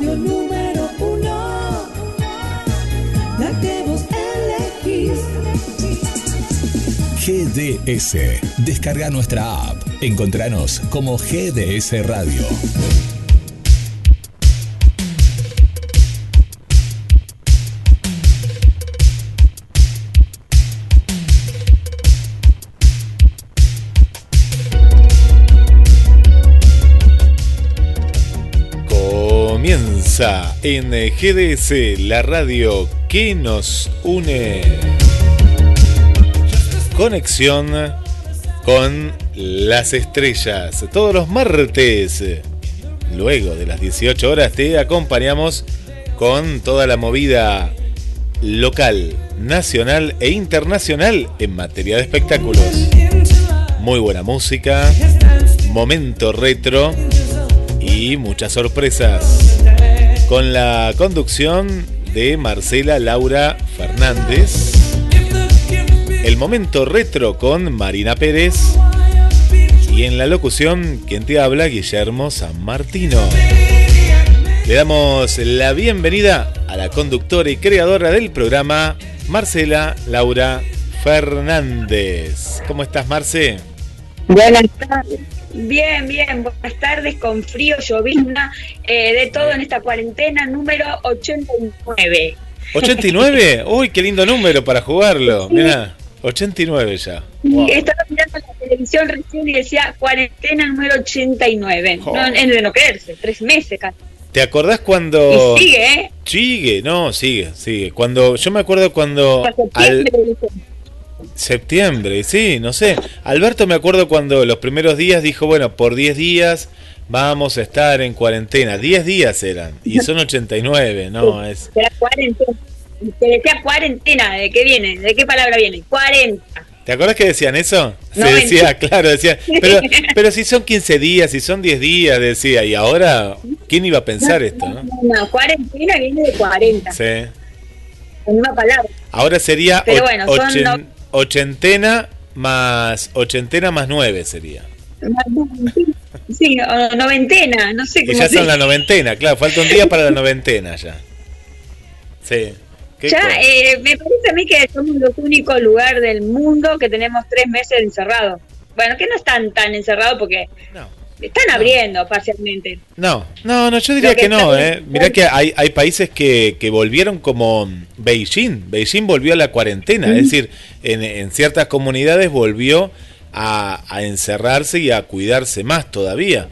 radio número uno, la que vos elegís. GDS. Descarga nuestra app. Encontranos como GDS Radio. En GDS, la radio que nos une. Conexión con las estrellas. Todos los martes, luego de las 18 horas, te acompañamos con toda la movida local, nacional e internacional en materia de espectáculos. Muy buena música, momento retro y muchas sorpresas. Con la conducción de Marcela Laura Fernández. El momento retro con Marina Pérez. Y en la locución, quien te habla, Guillermo San Martino. Le damos la bienvenida a la conductora y creadora del programa, Marcela Laura Fernández. ¿Cómo estás, Marce? Buenas tardes. Bien, bien, buenas tardes, con frío, llovizna, eh, de todo en esta cuarentena número 89. ¿89? Uy, qué lindo número para jugarlo. Mira, 89 ya. Estaba mirando la televisión recién y decía cuarentena número 89. Oh. No, es de no creerse, tres meses casi. ¿Te acordás cuando... Y sigue, ¿eh? Sigue, no, sigue, sigue. Cuando, yo me acuerdo cuando... Al- septiembre, sí, no sé. Alberto me acuerdo cuando los primeros días dijo, bueno, por 10 días vamos a estar en cuarentena. 10 días eran, y son 89, no, es... Era cuarentena. Se decía cuarentena, ¿de qué viene? ¿De qué palabra viene? 40. ¿Te acuerdas que decían eso? Se No, decía, mentira. claro, decía, pero, pero si son 15 días, si son 10 días, decía, y ahora, ¿quién iba a pensar esto? no? No, no, cuarentena viene de 40. Sí. En una palabra. Ahora sería Pero bueno, son ochentena más ochentena más nueve sería. Sí, o noventena, no sé cómo ya se son la noventena, claro, falta un día para la noventena ya. Sí. ¿Qué Ya, eh, me parece a mí que somos los únicos lugar del mundo que tenemos tres meses encerrados. Bueno, que no están tan encerrados porque No. Están abriendo parcialmente. No, no, no, yo diría que que no, ¿eh? Mirá que hay, hay países que, que volvieron como Beijing. Beijing volvió a la cuarentena, es decir, en, en ciertas comunidades volvió a, a encerrarse y a cuidarse más todavía.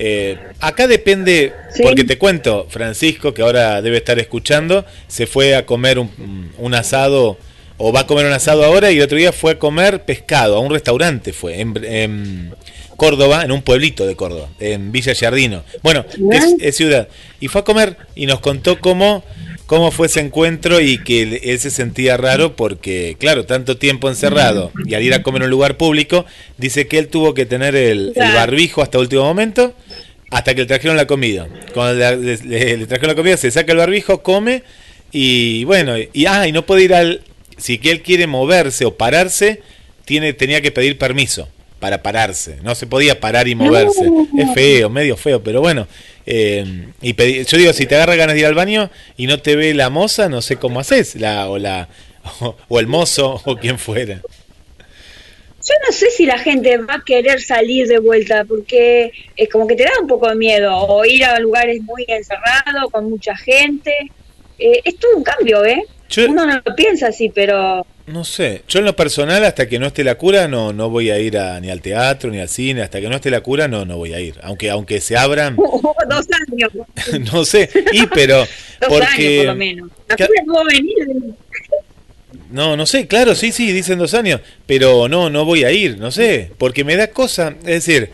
Eh, acá depende, Sí. porque te cuento, Francisco, que ahora debe estar escuchando, se fue a comer un, un asado, o va a comer un asado ahora, y el otro día fue a comer pescado, a un restaurante fue, en, en Córdoba, en un pueblito de Córdoba, en Villa Giardino. Bueno, es, es ciudad. Y fue a comer y nos contó cómo, cómo fue ese encuentro y que él, se sentía raro porque, claro, tanto tiempo encerrado y al ir a comer en un lugar público, dice que él tuvo que tener el, el barbijo hasta último momento hasta que le trajeron la comida. Cuando le, le- le trajeron la comida, se saca el barbijo, come y bueno, y, ah, y no puede ir al... Si que él quiere moverse o pararse, tiene, tenía que pedir permiso para pararse. No se podía parar y moverse. Es feo, medio feo, pero bueno. eh, y pedí- yo digo, si te agarra ganas de ir al baño y no te ve la moza, no sé cómo haces, la, o, la, o, o el mozo o quien fuera. Yo no sé si la gente va a querer salir de vuelta porque es como que te da un poco de miedo o ir a lugares muy encerrados con mucha gente. Eh, es todo un cambio, ¿eh? Yo- Uno no lo piensa así, pero No sé, yo en lo personal hasta que no esté la cura no no voy a ir a, ni al teatro ni al cine, hasta que no esté la cura no no voy a ir, aunque aunque se abran, dos años. no sé, y pero Dos porque años por lo menos. La cura no va a venir. No, no sé, claro, sí, sí, dicen dos años, pero no, no voy a ir, no sé, porque me da cosa, es decir,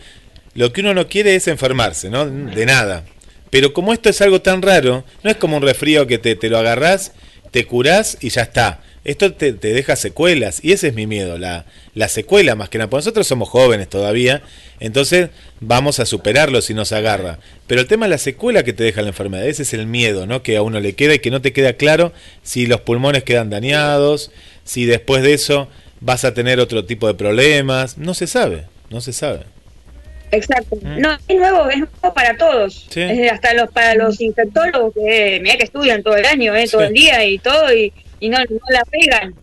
lo que uno no quiere es enfermarse, ¿no? De nada. Pero como esto es algo tan raro, no es como un resfrío que te, te lo agarrás, te curás y ya está. Esto te, te deja secuelas, y ese es mi miedo, la, la secuela más que nada. Porque nosotros somos jóvenes todavía, entonces vamos a superarlo si nos agarra. Pero el tema es la secuela que te deja la enfermedad, ese es el miedo, ¿no? Que a uno le queda y que no te queda claro si los pulmones quedan dañados, si después de eso vas a tener otro tipo de problemas, no se sabe, no se sabe. Exacto. Mm. No, es nuevo, es nuevo para todos. Sí. Hasta los para los infectólogos que mira que estudian todo el año, eh, todo Sí. el día y todo y, y no, no la pegan.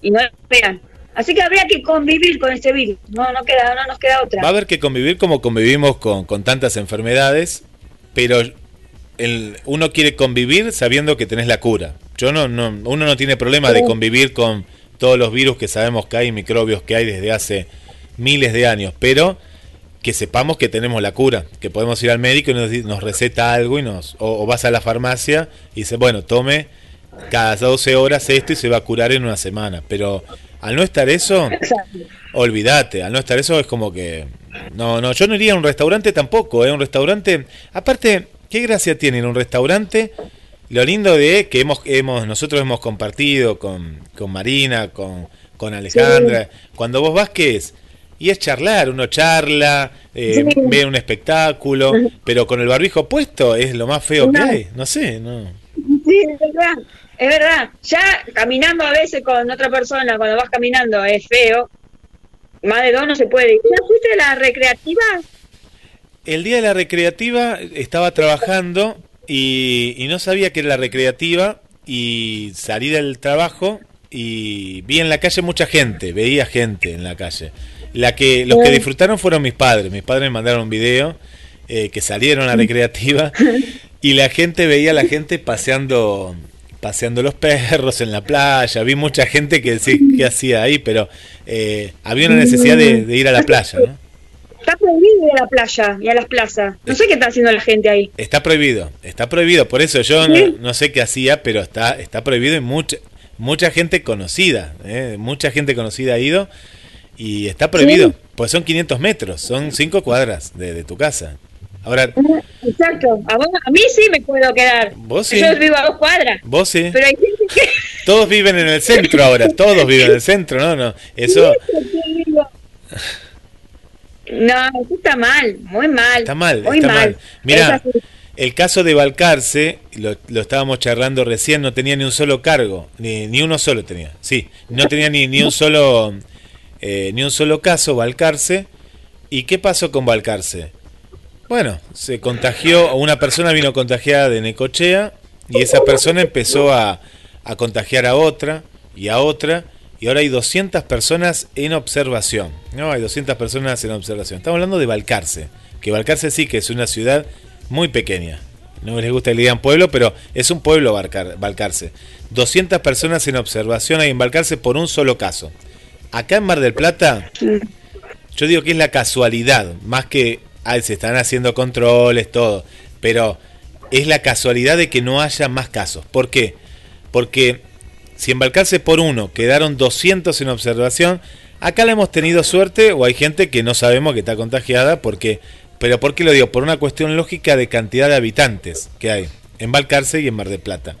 Y no la pegan. Así que habría que convivir con este virus. No, no queda, no nos queda otra. Va a haber que convivir como convivimos con, con tantas enfermedades, pero el, uno quiere convivir sabiendo que tenés la cura. Yo no, no, uno no tiene problema de convivir con todos los virus que sabemos que hay, microbios que hay desde hace miles de años, pero que sepamos que tenemos la cura, que podemos ir al médico y nos, nos receta algo y nos o, o vas a la farmacia y dice, bueno, tome cada 12 horas esto y se va a curar en una semana, pero al no estar eso, Exacto. Olvídate, al no estar eso es como que. No, no, yo no iría a un restaurante tampoco, ¿eh? Un restaurante. Aparte, ¿qué gracia tiene en un restaurante? Lo lindo de que hemos, hemos nosotros hemos compartido con, con Marina, con, con Alejandra. Cuando vos vas, ¿qué es? Y es charlar, uno charla, eh, Sí. ve un espectáculo, pero con el barbijo puesto es lo más feo que hay. No sé, no. Sí, es verdad. Es verdad. Ya caminando a veces con otra persona, cuando vas caminando, es feo. Más de dos no se puede. ¿Ya fuiste a la recreativa? El día de la recreativa estaba trabajando y, y no sabía que era la recreativa y salí del trabajo y vi en la calle mucha gente, veía gente en la calle. La que los que disfrutaron fueron mis padres. Mis padres me mandaron un video eh, que salieron a la recreativa y la gente veía a la gente paseando paseando los perros en la playa. Vi mucha gente que decía qué hacía ahí, pero eh, había una necesidad de, de ir a la playa, ¿no? Está prohibido ir a la playa y a las plazas. No sé qué está haciendo la gente ahí. Está prohibido, está prohibido. Por eso yo no, sé qué hacía, pero está, está prohibido y mucha, mucha gente conocida, ¿eh? mucha gente conocida ha ido y está prohibido. Sí. Pues son 500 metros, son 5 cuadras de, de tu casa. Ahora, Exacto. A, vos- a mí sí me puedo quedar. Vos sí. Yo vivo a dos cuadras. vos sí, Pero hay gente que... todos viven en el centro ahora, todos viven en el centro, ¿no? no Eso No, eso está mal, muy mal. está mal, muy está mal. mal. Mira, el caso de Balcarce, lo, lo estábamos charlando recién, no tenía ni un solo cargo, ni, ni uno solo tenía, sí, no tenía ni, ni un solo eh, ni un solo caso Balcarce. ¿Y qué pasó con Balcarce? Bueno, se contagió, una persona vino contagiada de Necochea y esa persona empezó a, a contagiar a otra y a otra y ahora hay 200 personas en observación. No, hay 200 personas en observación. Estamos hablando de Balcarce, que Balcarce sí que es una ciudad muy pequeña. No les gusta que le digan pueblo, pero es un pueblo Balcar- Balcarce. 200 personas en observación hay en Balcarce por un solo caso. Acá en Mar del Plata, yo digo que es la casualidad, más que ay, se están haciendo controles, todo, pero es la casualidad de que no haya más casos. ¿Por qué? Porque si en Balcarce por uno quedaron 200 en observación, acá le hemos tenido suerte o hay gente que no sabemos que está contagiada, porque, pero ¿por qué lo digo? Por una cuestión lógica de cantidad de habitantes que hay en Balcarce y en Mar del Plata.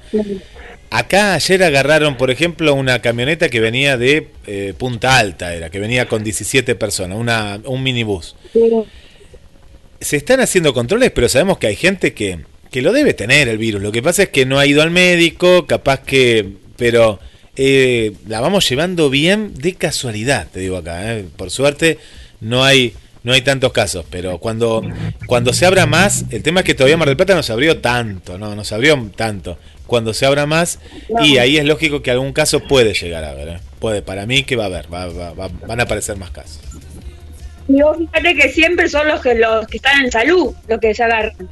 Acá ayer agarraron, por ejemplo, una camioneta que venía de eh, Punta Alta, era, que venía con 17 personas, una, un minibús. Se están haciendo controles, pero sabemos que hay gente que, que lo debe tener el virus. Lo que pasa es que no ha ido al médico, capaz que... Pero eh, la vamos llevando bien de casualidad, te digo acá. eh. Por suerte no hay no hay tantos casos, pero cuando, cuando se abra más, el tema es que todavía Mar del Plata no se abrió tanto, no, no se abrió tanto. Cuando se abra más, y ahí es lógico que algún caso puede llegar a haber, ¿eh? puede, para mí que va a haber, va- va- va- van a aparecer más casos. Y vos fíjate que siempre son los que los que están en salud los que se agarran.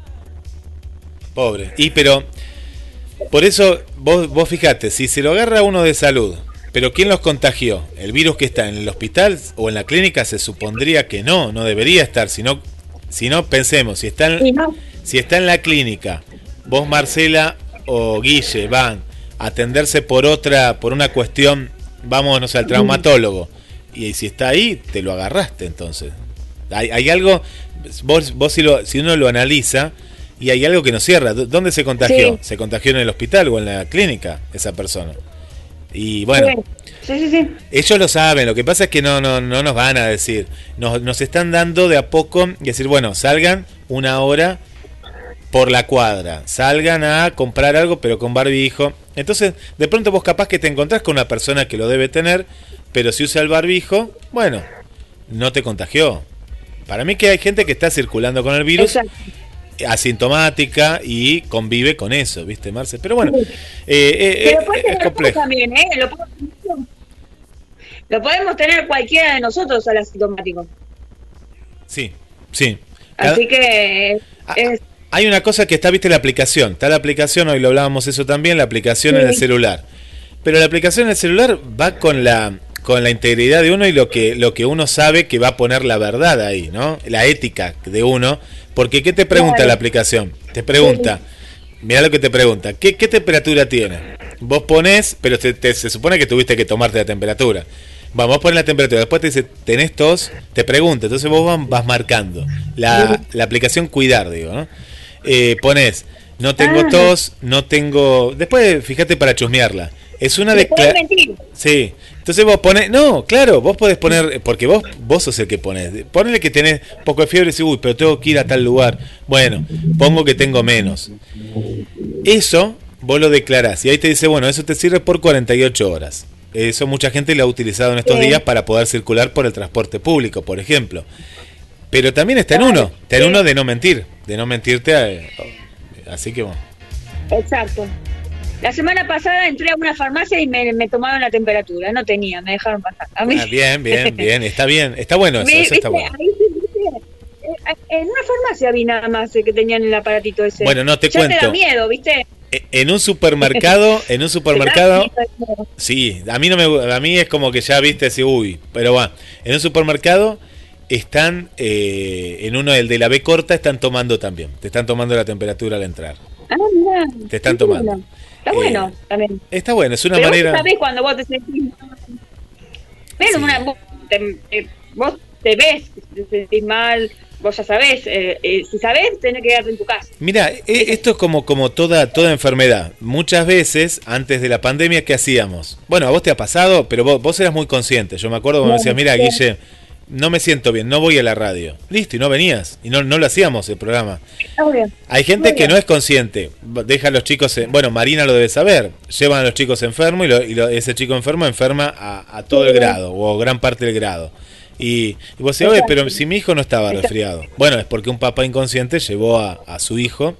Pobre. Y pero, por eso, vos, vos fijate, si se lo agarra uno de salud, pero ¿quién los contagió? ¿El virus que está en el hospital o en la clínica? Se supondría que no, no debería estar, sino, si no, pensemos, si está en, no, si está en la clínica, vos Marcela o Guille van a atenderse por otra, por una cuestión, vamos, no sé, al traumatólogo, y si está ahí, te lo agarraste entonces. Hay, hay algo, vos, vos si, lo- si uno lo analiza, y hay algo que no cierra. ¿Dó- ¿Dónde se contagió? Sí. ¿Se contagió en el hospital o en la clínica esa persona? Y bueno, sí, sí, sí. ellos lo saben, lo que pasa es que no, no, no nos van a decir. Nos, nos están dando de a poco y decir, bueno, salgan una hora por la cuadra, salgan a comprar algo pero con barbijo. Entonces, de pronto vos capaz que te encontrás con una persona que lo debe tener, pero si usa el barbijo, bueno, no te contagió. Para mí que hay gente que está circulando con el virus Exacto. asintomática y convive con eso, ¿viste, Marce? Pero bueno, eh, eh, Pero eh, es complejo. también, ¿eh? Lo, podemos- lo podemos tener cualquiera de nosotros al asintomático. Sí, sí. Cada- Así que Ah, es, Hay una cosa que está, viste, la aplicación. Está la aplicación, hoy lo hablábamos eso también, la aplicación en el celular. Pero la aplicación en el celular va con la con la integridad de uno y lo que lo que uno sabe que va a poner la verdad ahí, ¿no? La ética de uno. Porque ¿qué te pregunta Claro. la aplicación? Te pregunta, mira lo que te pregunta, ¿qué, qué temperatura tiene? Vos pones, pero te- te- se supone que tuviste que tomarte la temperatura. Vamos a poner la temperatura, después te dice, tenés tos, te pregunta, entonces vos vas, vas marcando. La, la aplicación cuidar, digo, ¿no? Eh, pones, no tengo Ah. tos, no tengo... Después, fíjate para chusmearla. Es una declaración... Sí. Entonces vos pones, no, claro, vos podés poner, porque vos vos sos el que pones. Ponele que tenés poco de fiebre y decís, uy, pero tengo que ir a tal lugar. Bueno, pongo que tengo menos. Eso vos lo declarás y ahí te dice, bueno, eso te sirve por 48 horas. Eso mucha gente lo ha utilizado en estos días para poder circular por el transporte público, por ejemplo. Pero también está en uno, está en uno de no mentir, de no mentirte. a- así que bueno. Exacto. La semana pasada entré a una farmacia y me, me tomaron la temperatura. No tenía, me dejaron pasar. A mí, Ah, bien, bien, bien, está bien, está bueno eso, Me- eso está bueno. ahí eh, en una farmacia vi nada más que tenían el aparatito ese. Bueno, no, te ya te cuento. da miedo, ¿viste? E- En un supermercado, en un Te supermercado, sí, a mí no me, a mí es como que ya viste así, uy, pero va, en un supermercado están, eh, en uno el de la B corta están tomando también, te están tomando la temperatura al entrar. Ah, mirá. Te están tomando. Está Eh, bueno también. Está bueno, es una Pero manera. vos sabés cuando vos te sentís mal. Pero Sí. una, vos, te, eh, vos te ves, te sentís mal, vos ya sabés. eh, eh, si sabés, tenés que quedarte en tu casa. Mira, e- esto es como, como toda, toda enfermedad. Muchas veces, antes de la pandemia, ¿qué hacíamos? Bueno, a vos te ha pasado, pero vos, vos eras muy consciente. Yo me acuerdo cuando me decías, mira, Guille, no me siento bien, no voy a la radio. Listo, y no venías. Y no, no lo hacíamos el programa. Obvio. Hay gente Muy que bien. no es consciente. Deja a los chicos. en- bueno, Marina lo debe saber. Llevan a los chicos enfermos y, lo- y lo- ese chico enfermo enferma a, a todo el grado o gran parte del grado. Y, y vos decís, oye, pero si mi hijo no estaba Exacto. resfriado. Bueno, es porque un papá inconsciente llevó a, a su hijo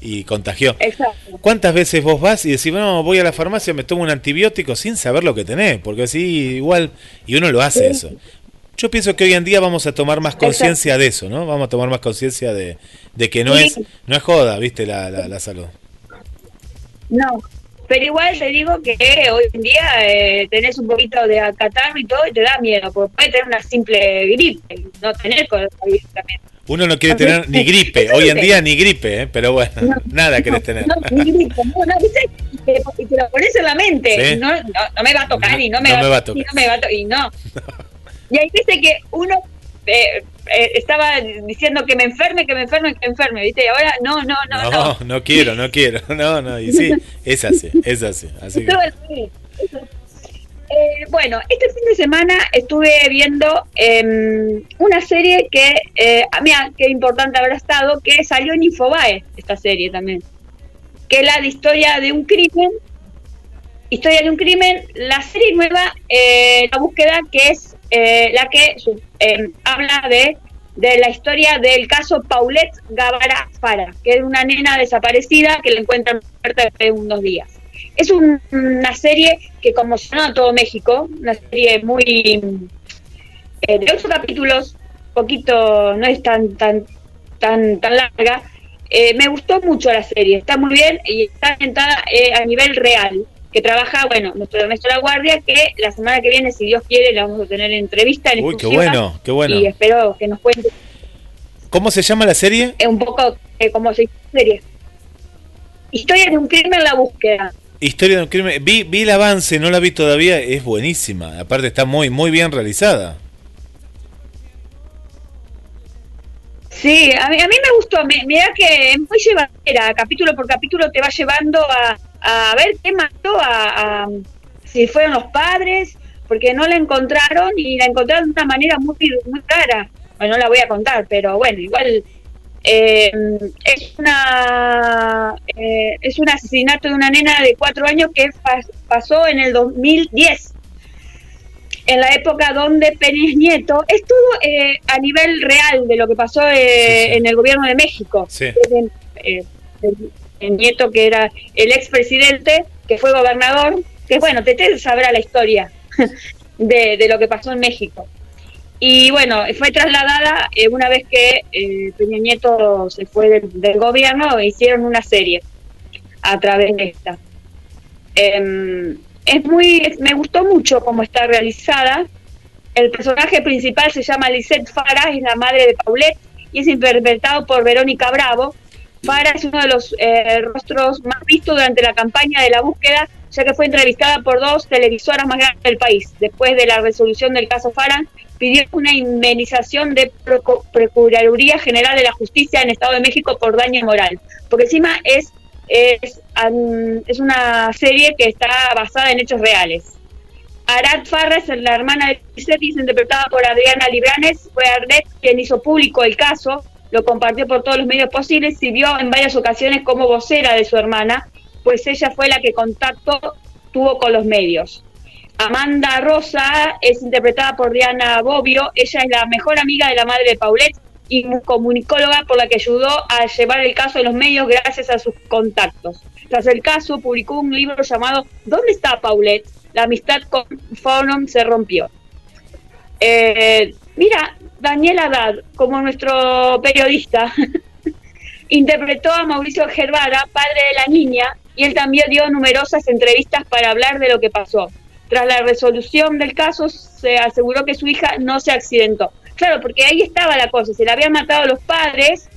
y contagió. Exacto. ¿Cuántas veces vos vas y decís, no, voy a la farmacia, me tomo un antibiótico sin saber lo que tenés? Porque así igual, y uno lo hace eso. Yo pienso que hoy en día vamos a tomar más conciencia de eso, ¿no? Vamos a tomar más conciencia de, de que no Sí. es no es joda, ¿viste? La, la, la salud. No. Pero igual te digo que hoy en día eh, tenés un poquito de catarro y todo y te da miedo, porque puedes tener una simple gripe, no tener coronavirus también. Uno no quiere tener ni gripe, hoy en día ni gripe, ¿eh? pero bueno, No. nada querés tener. No, ni gripe, no, no, te, y te lo pones en la mente, Sí. no, no, no me va a tocar y no me, No va, a tocar. y no me va a to- y no. Y hay veces que uno eh, eh, estaba diciendo que me enferme, que me enferme, que me enferme, ¿viste? Y ahora no, no, no, No, no. no quiero, no quiero, no, no, y sí, es así, es así, así que. Eh, bueno, este fin de semana estuve viendo em, una serie que, eh, a mí, qué importante habrá estado, que salió en Infobae, esta serie también, que es la de historia de un crimen, historia de un crimen, la serie nueva, eh, la búsqueda que es eh, la que em, habla de, de la historia del caso Paulette Gavara Fara, que es una nena desaparecida que la encuentran muerta después de unos días. Es un- una serie que conmocionó a todo México, una serie muy eh, de ocho capítulos, poquito, no es tan tan tan tan larga. Eh, me gustó mucho la serie, está muy bien y está orientada eh, a nivel real, que trabaja, bueno, nuestro Ernesto La Guardia, que la semana que viene, si Dios quiere, le vamos a tener entrevista en Uy, qué bueno, qué bueno. Y espero que nos cuente ¿Cómo se llama la serie? eh, un poco eh, cómo se la serie. Historia de un crimen, la búsqueda. Historia de un crimen. Vi, vi el avance, no la vi todavía, es buenísima. Aparte está muy, muy bien realizada. Sí, a mí, a mí me gustó, me, mira que es muy llevadera, capítulo por capítulo te va llevando a, a ver qué mató a, a- si fueron los padres, porque no la encontraron y la encontraron de una manera muy, muy rara. Bueno, no la voy a contar, pero bueno, igual eh, es una eh, es un asesinato de una nena de cuatro años que pas- pasó en el 2010. en la época donde Peña Nieto estuvo eh, a nivel real de lo que pasó eh, en el gobierno de México. Sí. Nieto, que era el expresidente, que fue gobernador, que bueno, Tete sabrá la historia de, lo que pasó en México. Y bueno, fue trasladada eh, una vez que eh, Peña Nieto se fue del, gobierno, hicieron una serie a través de esta. Em, es muy, me gustó mucho cómo está realizada. El personaje principal se llama Lisette Farah, es la madre de Paulette y es interpretado por Verónica Bravo. Farah es uno de los eh, rostros más vistos durante la campaña de la búsqueda, ya que fue entrevistada por dos televisoras más grandes del país. Después de la resolución del caso Farah, pidió una indemnización de Procuraduría General de la Justicia en Estado de México por daño moral. Porque encima es, es, es una serie que está basada en hechos reales. Arad Farres, la hermana de es interpretada por Adriana Libranes, fue Arlet quien hizo público el caso, lo compartió por todos los medios posibles, sirvió en varias ocasiones como vocera de su hermana, pues ella fue la que contacto tuvo con los medios. Amanda Rosa es interpretada por Diana Bobbio, ella es la mejor amiga de la madre de Paulette y comunicóloga por la que ayudó a llevar el caso a los medios gracias a sus contactos. Tras el caso, publicó un libro llamado ¿Dónde está Paulette? La amistad con Forum se rompió. Eh, mira, Daniel Haddad, como nuestro periodista, interpretó a Mauricio Gervara, padre de la niña, y él también dio numerosas entrevistas para hablar de lo que pasó. Tras la resolución del caso, se aseguró que su hija no se accidentó. Claro, porque ahí estaba la cosa, se le habían matado los padres,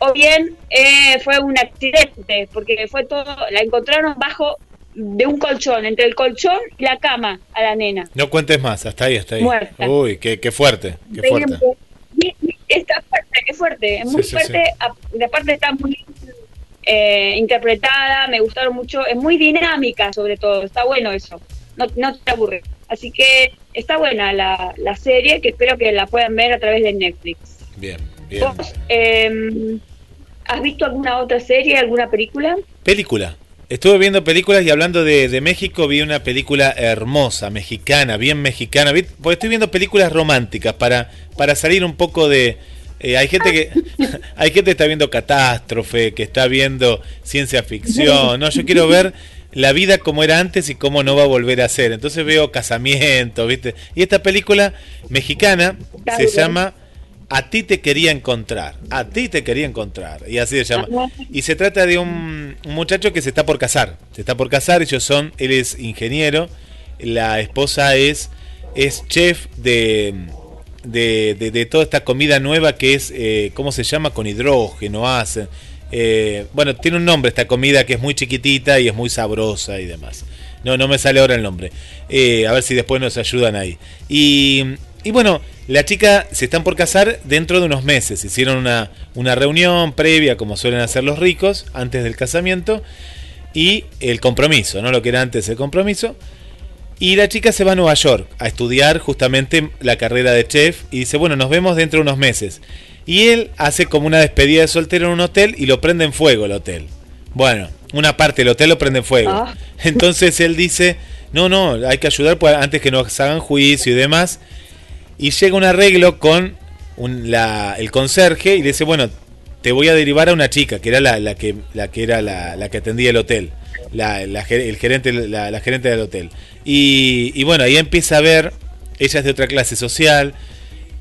o bien eh, fue un accidente, porque fue todo, la encontraron bajo de un colchón, entre el colchón y la cama a la nena. No cuentes más, hasta ahí, hasta ahí. Muerta. Uy, qué, qué fuerte, qué fuerte. Y- y Está fuerte, es fuerte, es muy Sí, sí, fuerte. a- y aparte está muy eh, interpretada, me gustaron mucho, es muy dinámica sobre todo, está bueno eso, no, no te aburre. Así que está buena la, la serie, que espero que la puedan ver a través de Netflix. Bien, bien. ¿Vos eh, has visto alguna otra serie, alguna película? Película. Estuve viendo películas y hablando de, de México vi una película hermosa, mexicana, bien mexicana. Vi- Porque estoy viendo películas románticas para, para salir un poco de... eh, hay gente que hay gente que está viendo catástrofe, que está viendo ciencia ficción. No, yo quiero ver la vida como era antes y cómo no va a volver a ser. Entonces veo casamiento, ¿viste? Y esta película mexicana se llama A ti te quería encontrar. A ti te quería encontrar. Y así se llama. Y se trata de un, un muchacho que se está por casar. Se está por casar, ellos son, él es ingeniero, la esposa es, es chef de, de, de- de toda esta comida nueva que es, eh, ¿cómo se llama? Con hidrógeno hacen. Eh, bueno, tiene un nombre esta comida que es muy chiquitita y es muy sabrosa y demás. No, no me sale ahora el nombre. Eh, a ver si después nos ayudan ahí. Y, y bueno, la chica se están por casar dentro de unos meses. Hicieron una, una reunión previa, como suelen hacer los ricos, antes del casamiento. Y el compromiso, ¿no? Lo que era antes el compromiso. Y la chica se va a Nueva York a estudiar justamente la carrera de chef. Y dice, bueno, nos vemos dentro de unos meses. Y él hace como una despedida de soltero en un hotel y lo prende en fuego el hotel. Bueno, una parte del hotel lo prende en fuego. Ah. Entonces él dice, no, no, hay que ayudar pues, antes que nos hagan juicio y demás. Y llega un arreglo con el conserje y le dice, bueno, te voy a derivar a una chica, que era la, que, era la, que atendía el hotel, la, el gerente, del hotel. Y, y bueno, ahí empieza a ver, ella es de otra clase social,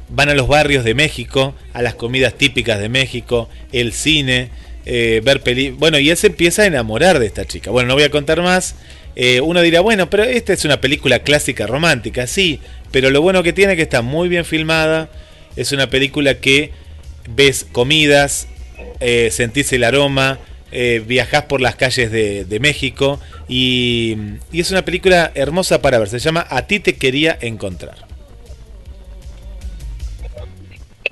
van a los barrios de México, a las comidas típicas de México, el cine, eh, ver peli... Bueno, y él se empieza a enamorar de esta chica. Bueno, no voy a contar más. Eh, uno dirá, bueno, pero esta es una película clásica romántica, sí, pero lo bueno que tiene es que está muy bien filmada, es una película que ves comidas, eh, sentís el aroma, eh, viajás por las calles de, México y es una película hermosa para ver, se llama A ti te quería encontrar.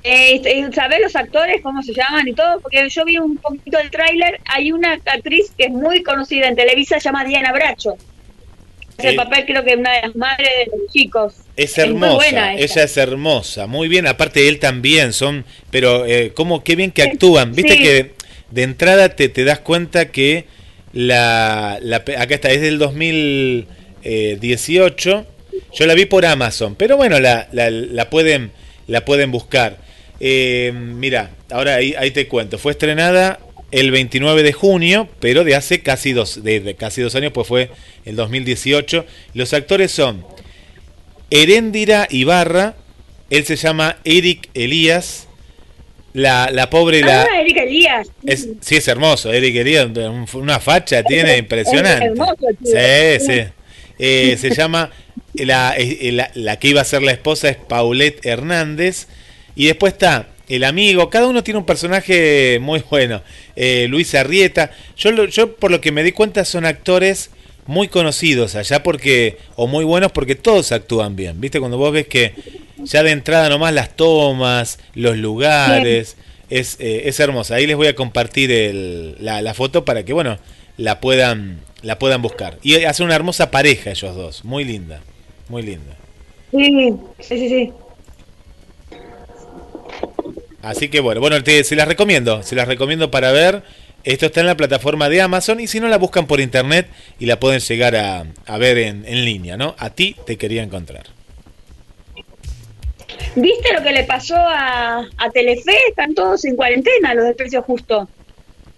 Eh, eh, ¿Sabés los actores cómo se llaman y todo? Porque yo vi un poquito del tráiler. Hay una actriz que es muy conocida en Televisa, se llama Diana Bracho. Es el Eh, papel, creo que una de las madres de los chicos. Es muy hermosa, buena ella. es hermosa, muy bien, aparte él también, son, pero eh, cómo, qué bien que actúan, viste Sí. que de entrada te, te das cuenta que la, la acá está, es del 2018, Yo la vi por Amazon, pero bueno, la, la, la pueden, la pueden buscar. Eh, mira, ahora ahí, ahí te cuento. Fue estrenada el 29 de junio, pero de hace casi dos, de, casi dos años, pues fue el 2018. Los actores son Heréndira Ibarra, él se llama Eric Elías, la, la pobre la Ah, Erika Elías. es, sí es hermoso, Eric Elías, un- una facha tiene impresionante. Es hermoso, tío. Sí, sí. Eh, se llama la, la, la que iba a ser la esposa es Paulette Hernández y después está el amigo, cada uno tiene un personaje muy bueno. Eh, Luis Arrieta, yo, lo- yo por lo que me di cuenta son actores muy conocidos allá porque, o muy buenos porque todos actúan bien. ¿Viste? Cuando vos ves que ya de entrada nomás las tomas, los lugares, es, eh, es hermosa. Ahí les voy a compartir el- la, la foto para que, bueno, la puedan, la puedan buscar. Y hace una hermosa pareja ellos dos, muy linda, muy linda. Sí, sí, sí, sí. Así que bueno, bueno, te, se las recomiendo, se las recomiendo para ver. Esto está en la plataforma de Amazon y si no la buscan por internet y la pueden llegar a, a ver en, en línea, ¿no? A ti te quería encontrar. ¿Viste lo que le pasó a, a Telefe? Están todos en cuarentena, los del precio justo.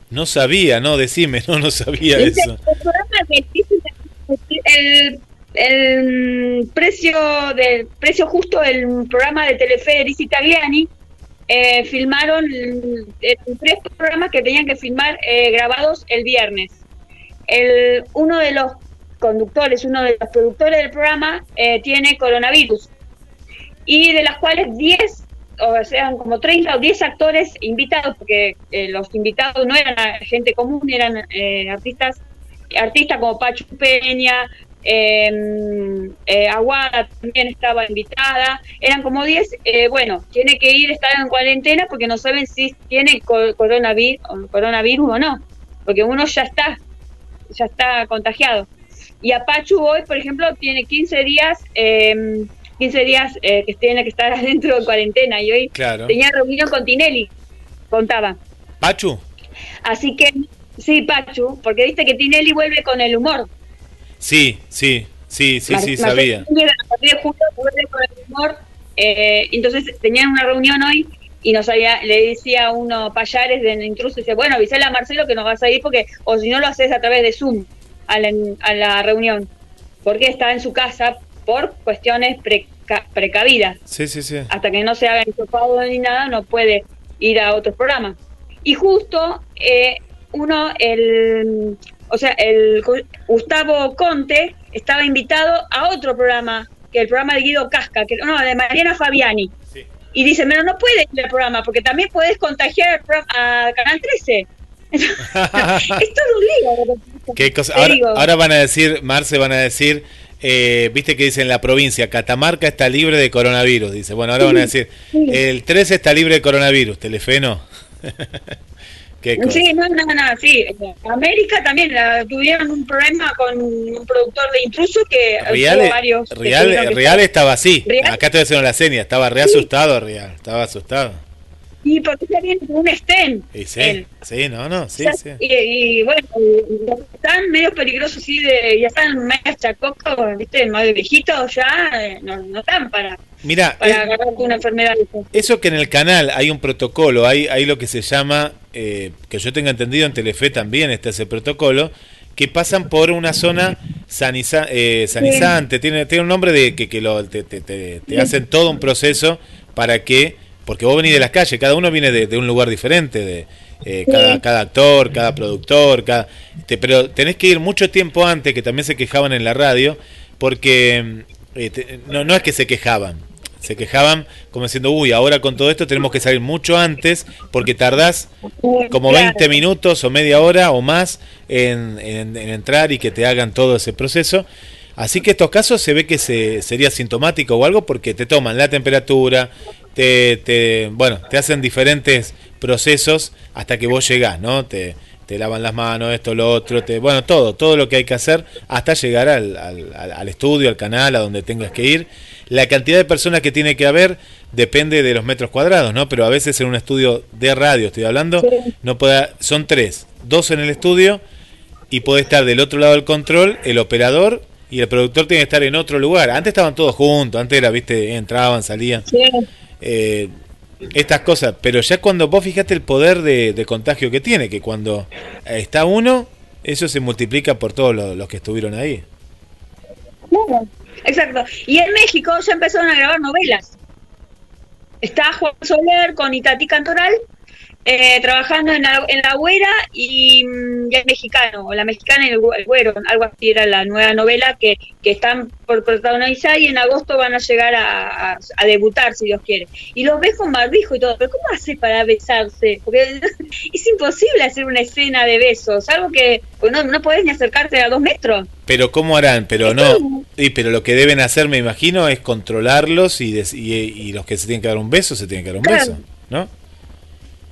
No sabía, no, decime, no, no sabía ¿Viste? eso. El, el precio del precio justo del programa de Telefe de Lizzie Tagliani eh, filmaron tres programas que tenían que filmar eh, grabados el viernes. El, uno de los conductores, uno de los productores del programa eh, tiene coronavirus y de las cuales 10 o sea, como 30 o 10 actores invitados, porque los invitados no eran gente común, eran artistas, artistas como Pachu Peña, eh, eh, Aguada también estaba invitada, eran como 10, eh, bueno, tiene que ir, estar en cuarentena porque no saben si tiene co- coronavirus, coronavirus o no, porque uno ya está, ya está contagiado. Y a Pachu hoy, por ejemplo, tiene 15 días, eh, 15 días eh, que tiene que estar adentro de cuarentena y hoy Claro. tenía reunión con Tinelli, contaba. Pachu, Así que, sí, Pachu, porque viste que Tinelli vuelve con el humor. Sí, sí, sí, sí, sí, sabía. Tinelli a partir de julio vuelve con el humor. eh, entonces tenían una reunión hoy y nos había, le decía uno Payares de Intruso, dice, bueno, avisale a Marcelo que nos vas a ir porque, o si no lo haces a través de Zoom a la, a la reunión, porque está en su casa por cuestiones preca- precavidas. Sí, sí, sí. hasta que no se haga hisopado ni nada, no puede ir a otros programas. Y justo eh, uno, el, o sea, el Gu- Gustavo Conte estaba invitado a otro programa, que el programa de Guido Casca, que no, de Mariana Fabiani. Sí. Y dice, pero no puede ir al programa, porque también puedes contagiar a Canal 13. es todo un lío. ¿Qué cosa? Ahora, digo. ahora van a decir, Marce, van a decir, eh, viste que dice en la provincia, Catamarca está libre de coronavirus. Dice, bueno, ahora van a decir, el 13 está libre de coronavirus, Telefe Sí, no, no, no, sí. América también la- tuvieron un problema con un productor de intruso que Real, tuvo varios. Real, que Real estaba así. Real. Acá estoy haciendo la seña, estaba re asustado Real, estaba asustado. Sí, porque ya viene con un stem. Y sí, él. sí, no, no, sí. Y, y bueno, y están medio peligrosos, sí, de, ya están medio chacocos, ¿viste? Más viejitos ya, eh, no, no están para, Mira, para es- agarrar una enfermedad. Eso que en el canal hay un protocolo, hay, hay lo que se llama, eh, que yo tenga entendido en Telefe también está ese protocolo, que pasan por una zona saniza- eh, sanizante, tiene, tiene un nombre de que, que lo, te, te- te- te hacen todo un proceso para que, porque vos venís de las calles, cada uno viene de, de un lugar diferente, de eh, cada, cada actor, cada productor, cada, pero tenés que ir mucho tiempo antes, que también se quejaban en la radio, porque eh, no, no es que se quejaban, se quejaban como diciendo, uy, ahora con todo esto tenemos que salir mucho antes porque tardás como Claro. 20 minutos o media hora o más en, en- en entrar y que te hagan todo ese proceso. Así que estos casos se ve que se, sería sintomático o algo porque te toman la temperatura, te, te- bueno, te hacen diferentes procesos hasta que vos llegás, ¿no? Te, te lavan las manos, esto, lo otro, te, bueno, todo, todo lo que hay que hacer hasta llegar al- al- al estudio, al canal, a donde tengas que ir. La cantidad de personas que tiene que haber depende de los metros cuadrados, ¿no? Pero a veces en un estudio de radio, estoy hablando, Sí. no puede, son tres, dos en el estudio y puede estar del otro lado del control el operador y el productor tiene que estar en otro lugar. Antes estaban todos juntos, antes era, viste, entraban, salían. Eh, estas cosas, pero ya cuando vos fijaste el poder de, contagio que tiene, que cuando está uno, eso se multiplica por todos los, que estuvieron ahí. Exacto. Y en México ya empezaron a grabar novelas. Está Juan Soler con Itatí Cantoral eh, trabajando en la, en la güera y mm, ya es mexicano, o la mexicana y el, güero, algo así era la nueva novela que, que están por protagonizar y en agosto van a llegar a, a, debutar, si Dios quiere. Y los ves con barbijo y todo, pero ¿cómo hace para besarse? Porque es imposible hacer una escena de besos, algo que pues no, no podés ni acercarte a dos metros. Pero ¿cómo harán? Pero no, y, pero lo que deben hacer, me imagino, es controlarlos y, y, los que se tienen que dar un beso, se tienen que dar un beso, ¿no?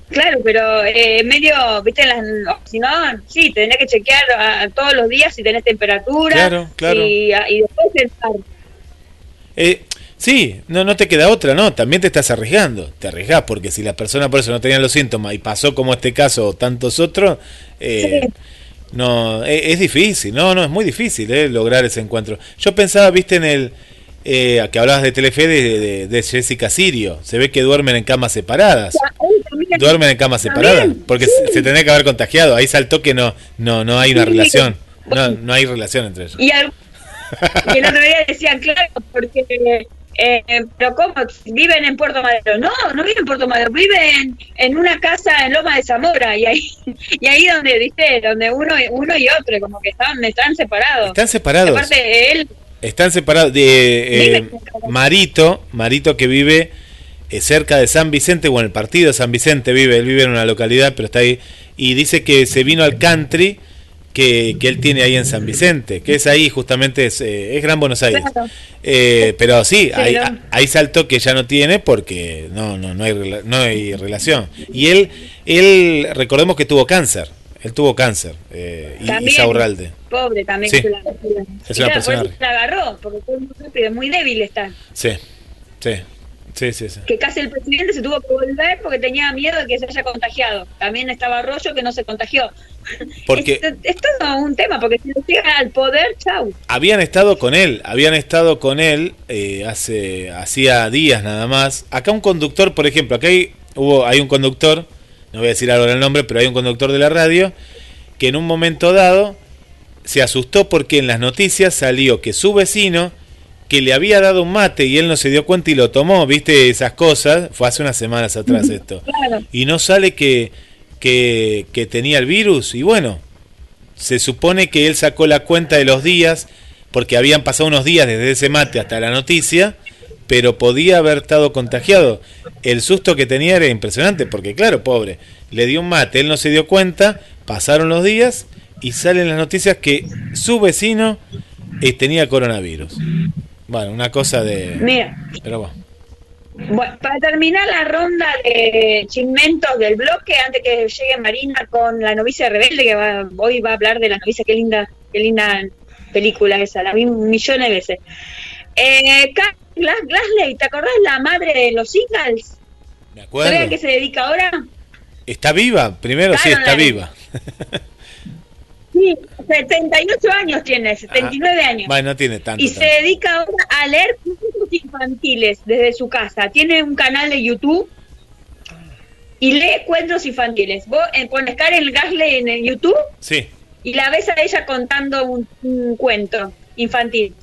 Claro, pero eh, medio, viste, las, si no, sí, tenés que chequear a, todos los días si tenés temperatura. Claro, claro. Y, después pensar. Eh, sí, no, no te queda otra, ¿no? También te estás arriesgando. Te arriesgás porque si la persona por eso no tenía los síntomas y pasó como este caso o tantos otros, eh, no, es, es, difícil, no, no, es muy difícil eh, lograr ese encuentro. Yo pensaba, viste, en el eh, que hablabas de Telefe de, de, Jessica Sirio. Se ve que duermen en camas separadas. Duermen en camas separadas. Porque se, tendría que haber contagiado. Ahí saltó que no no no hay una relación. No, no hay relación entre ellos. Y, el otro día decían, claro, porque. Eh, pero ¿cómo? ¿Viven en Puerto Madero? No, no viven en Puerto Madero, viven en una casa en Loma de Zamora y ahí y ahí donde, dice, donde uno, uno y otro, como que están, están separados. Están separados. Aparte, él están separados de eh, Marito, Marito que vive eh, cerca de San Vicente, o en el partido de San Vicente vive, él vive en una localidad, pero está ahí, y dice que se vino al country que, que él tiene ahí en San Vicente, que es ahí justamente, es, eh, es Gran Buenos Aires. pero sí, ahí, ahí, saltó que ya no tiene porque no, no, no, hay, no hay relación. Y él, él, recordemos que tuvo cáncer. Él tuvo cáncer, eh, y Isaurralde. Pobre también. Sí. es una persona. Por se agarró, porque fue muy rápido, muy débil está. Sí, sí. Sí, sí, sí. Que casi el presidente se tuvo que volver porque tenía miedo de que se haya contagiado. También estaba Rollo que no se contagió. Porque esto, es un tema, porque si no llega al poder, chau. Habían estado con él, habían estado con él eh, hace hacía días nada más. Acá un conductor, por ejemplo, acá hay, hubo, hay un conductor no voy a decir ahora el nombre, pero hay un conductor de la radio que en un momento dado se asustó porque en las noticias salió que su vecino, que le había dado un mate y él no se dio cuenta y lo tomó, viste esas cosas, fue hace unas semanas atrás esto, y no sale que, que, que tenía el virus. Y bueno, se supone que él sacó la cuenta de los días, porque habían pasado unos días desde ese mate hasta la noticia, pero podía haber estado contagiado. El susto que tenía era impresionante, porque claro, pobre, le dio un mate, él no se dio cuenta, pasaron los días y salen las noticias que su vecino eh, tenía coronavirus. Bueno, una cosa de... Mira. Pero bueno. Bueno, para terminar la ronda de chismentos del bloque, antes que llegue Marina con la novicia rebelde, que hoy va a hablar de la novicia, qué linda, qué linda película esa, la vi un millón de veces. Eh, Glasley, ¿te acordás la madre de los Eagles? Me acuerdo. ¿Sabes a qué se dedica ahora? ¿Está viva? Primero sí, está viva. Sí, 78 años tiene, 79 ah, años. Bueno, no tiene tanto. Y se dedica ahora a leer cuentos infantiles desde su casa. Tiene un canal de YouTube y lee cuentos infantiles. Vos eh, pones Karen Gasley en el YouTube sí. y la ves a ella contando un cuento infantil.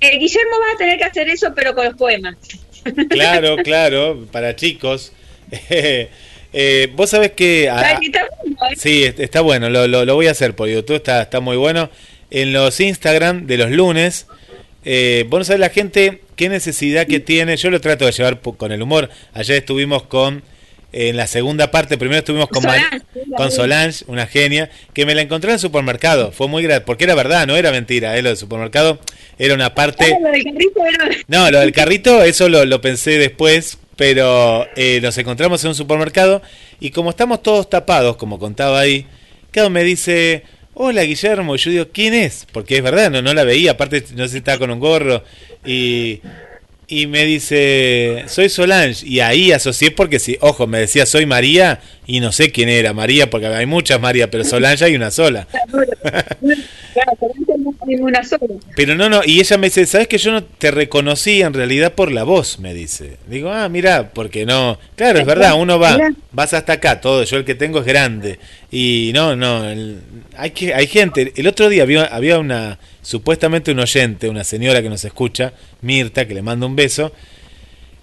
Eh, Guillermo va a tener que hacer eso, pero con los poemas. Claro, claro, para chicos. Eh, vos sabés que... Ah, sí, está bueno, lo, lo, voy a hacer por YouTube, está, está muy bueno. En los Instagram de los lunes, eh, vos no sabés la gente qué necesidad que tiene, yo lo trato de llevar con el humor. Ayer estuvimos con en la segunda parte, primero estuvimos con Solange, con Solange, una genia, que me la encontré en el supermercado. Fue muy grande, porque era verdad, no era mentira, ¿eh? lo del supermercado era una parte... No, lo del carrito, eso lo, pensé después, pero eh, nos encontramos en un supermercado y como estamos todos tapados, como contaba ahí, cada me dice, hola Guillermo, y yo digo, ¿quién es? Porque es verdad, no, no la veía, aparte no sé si estaba con un gorro y y me dice, soy Solange. Y ahí asocié porque, si, ojo, me decía, soy María y no sé quién era María, porque hay muchas María, pero Solange hay una sola. Claro, una sola. Pero no, no, y ella me dice, ¿sabes que yo no te reconocí en realidad por la voz? Me dice. Digo, ah, mira, porque no. Claro, es verdad, uno va, vas hasta acá, todo, yo el que tengo es grande. Y no, no, hay, que, hay gente. El otro día había, había una, supuestamente un oyente, una señora que nos escucha, Mirta, que le manda un beso.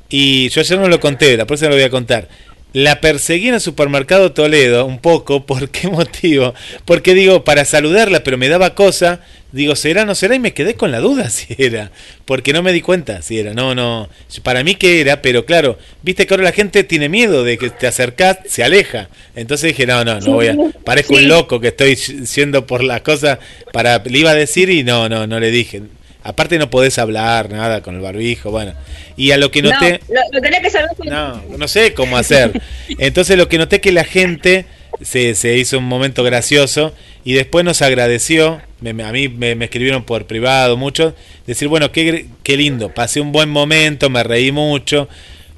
Y yo ayer no lo conté, la próxima lo voy a contar la perseguí en el supermercado Toledo un poco. ¿Por qué motivo? Porque digo, para saludarla, pero me daba cosa. Digo, ¿será no será? Y me quedé con la duda si era. Porque no me di cuenta si era. No, no. Para mí que era, pero claro, viste que ahora la gente tiene miedo de que te acercás, se aleja. Entonces dije, no, no, no voy a. Parezco un loco que estoy siendo por las cosas. Para, le iba a decir y no, no, no le dije. Aparte no podés hablar nada con el barbijo, bueno. Y a lo que noté... No, lo, tenés que saber No, no sé cómo hacer. Entonces lo que noté que la gente se, se hizo un momento gracioso y después nos agradeció, a mí me, escribieron por privado mucho, decir, bueno, qué, qué lindo, pasé un buen momento, me reí mucho,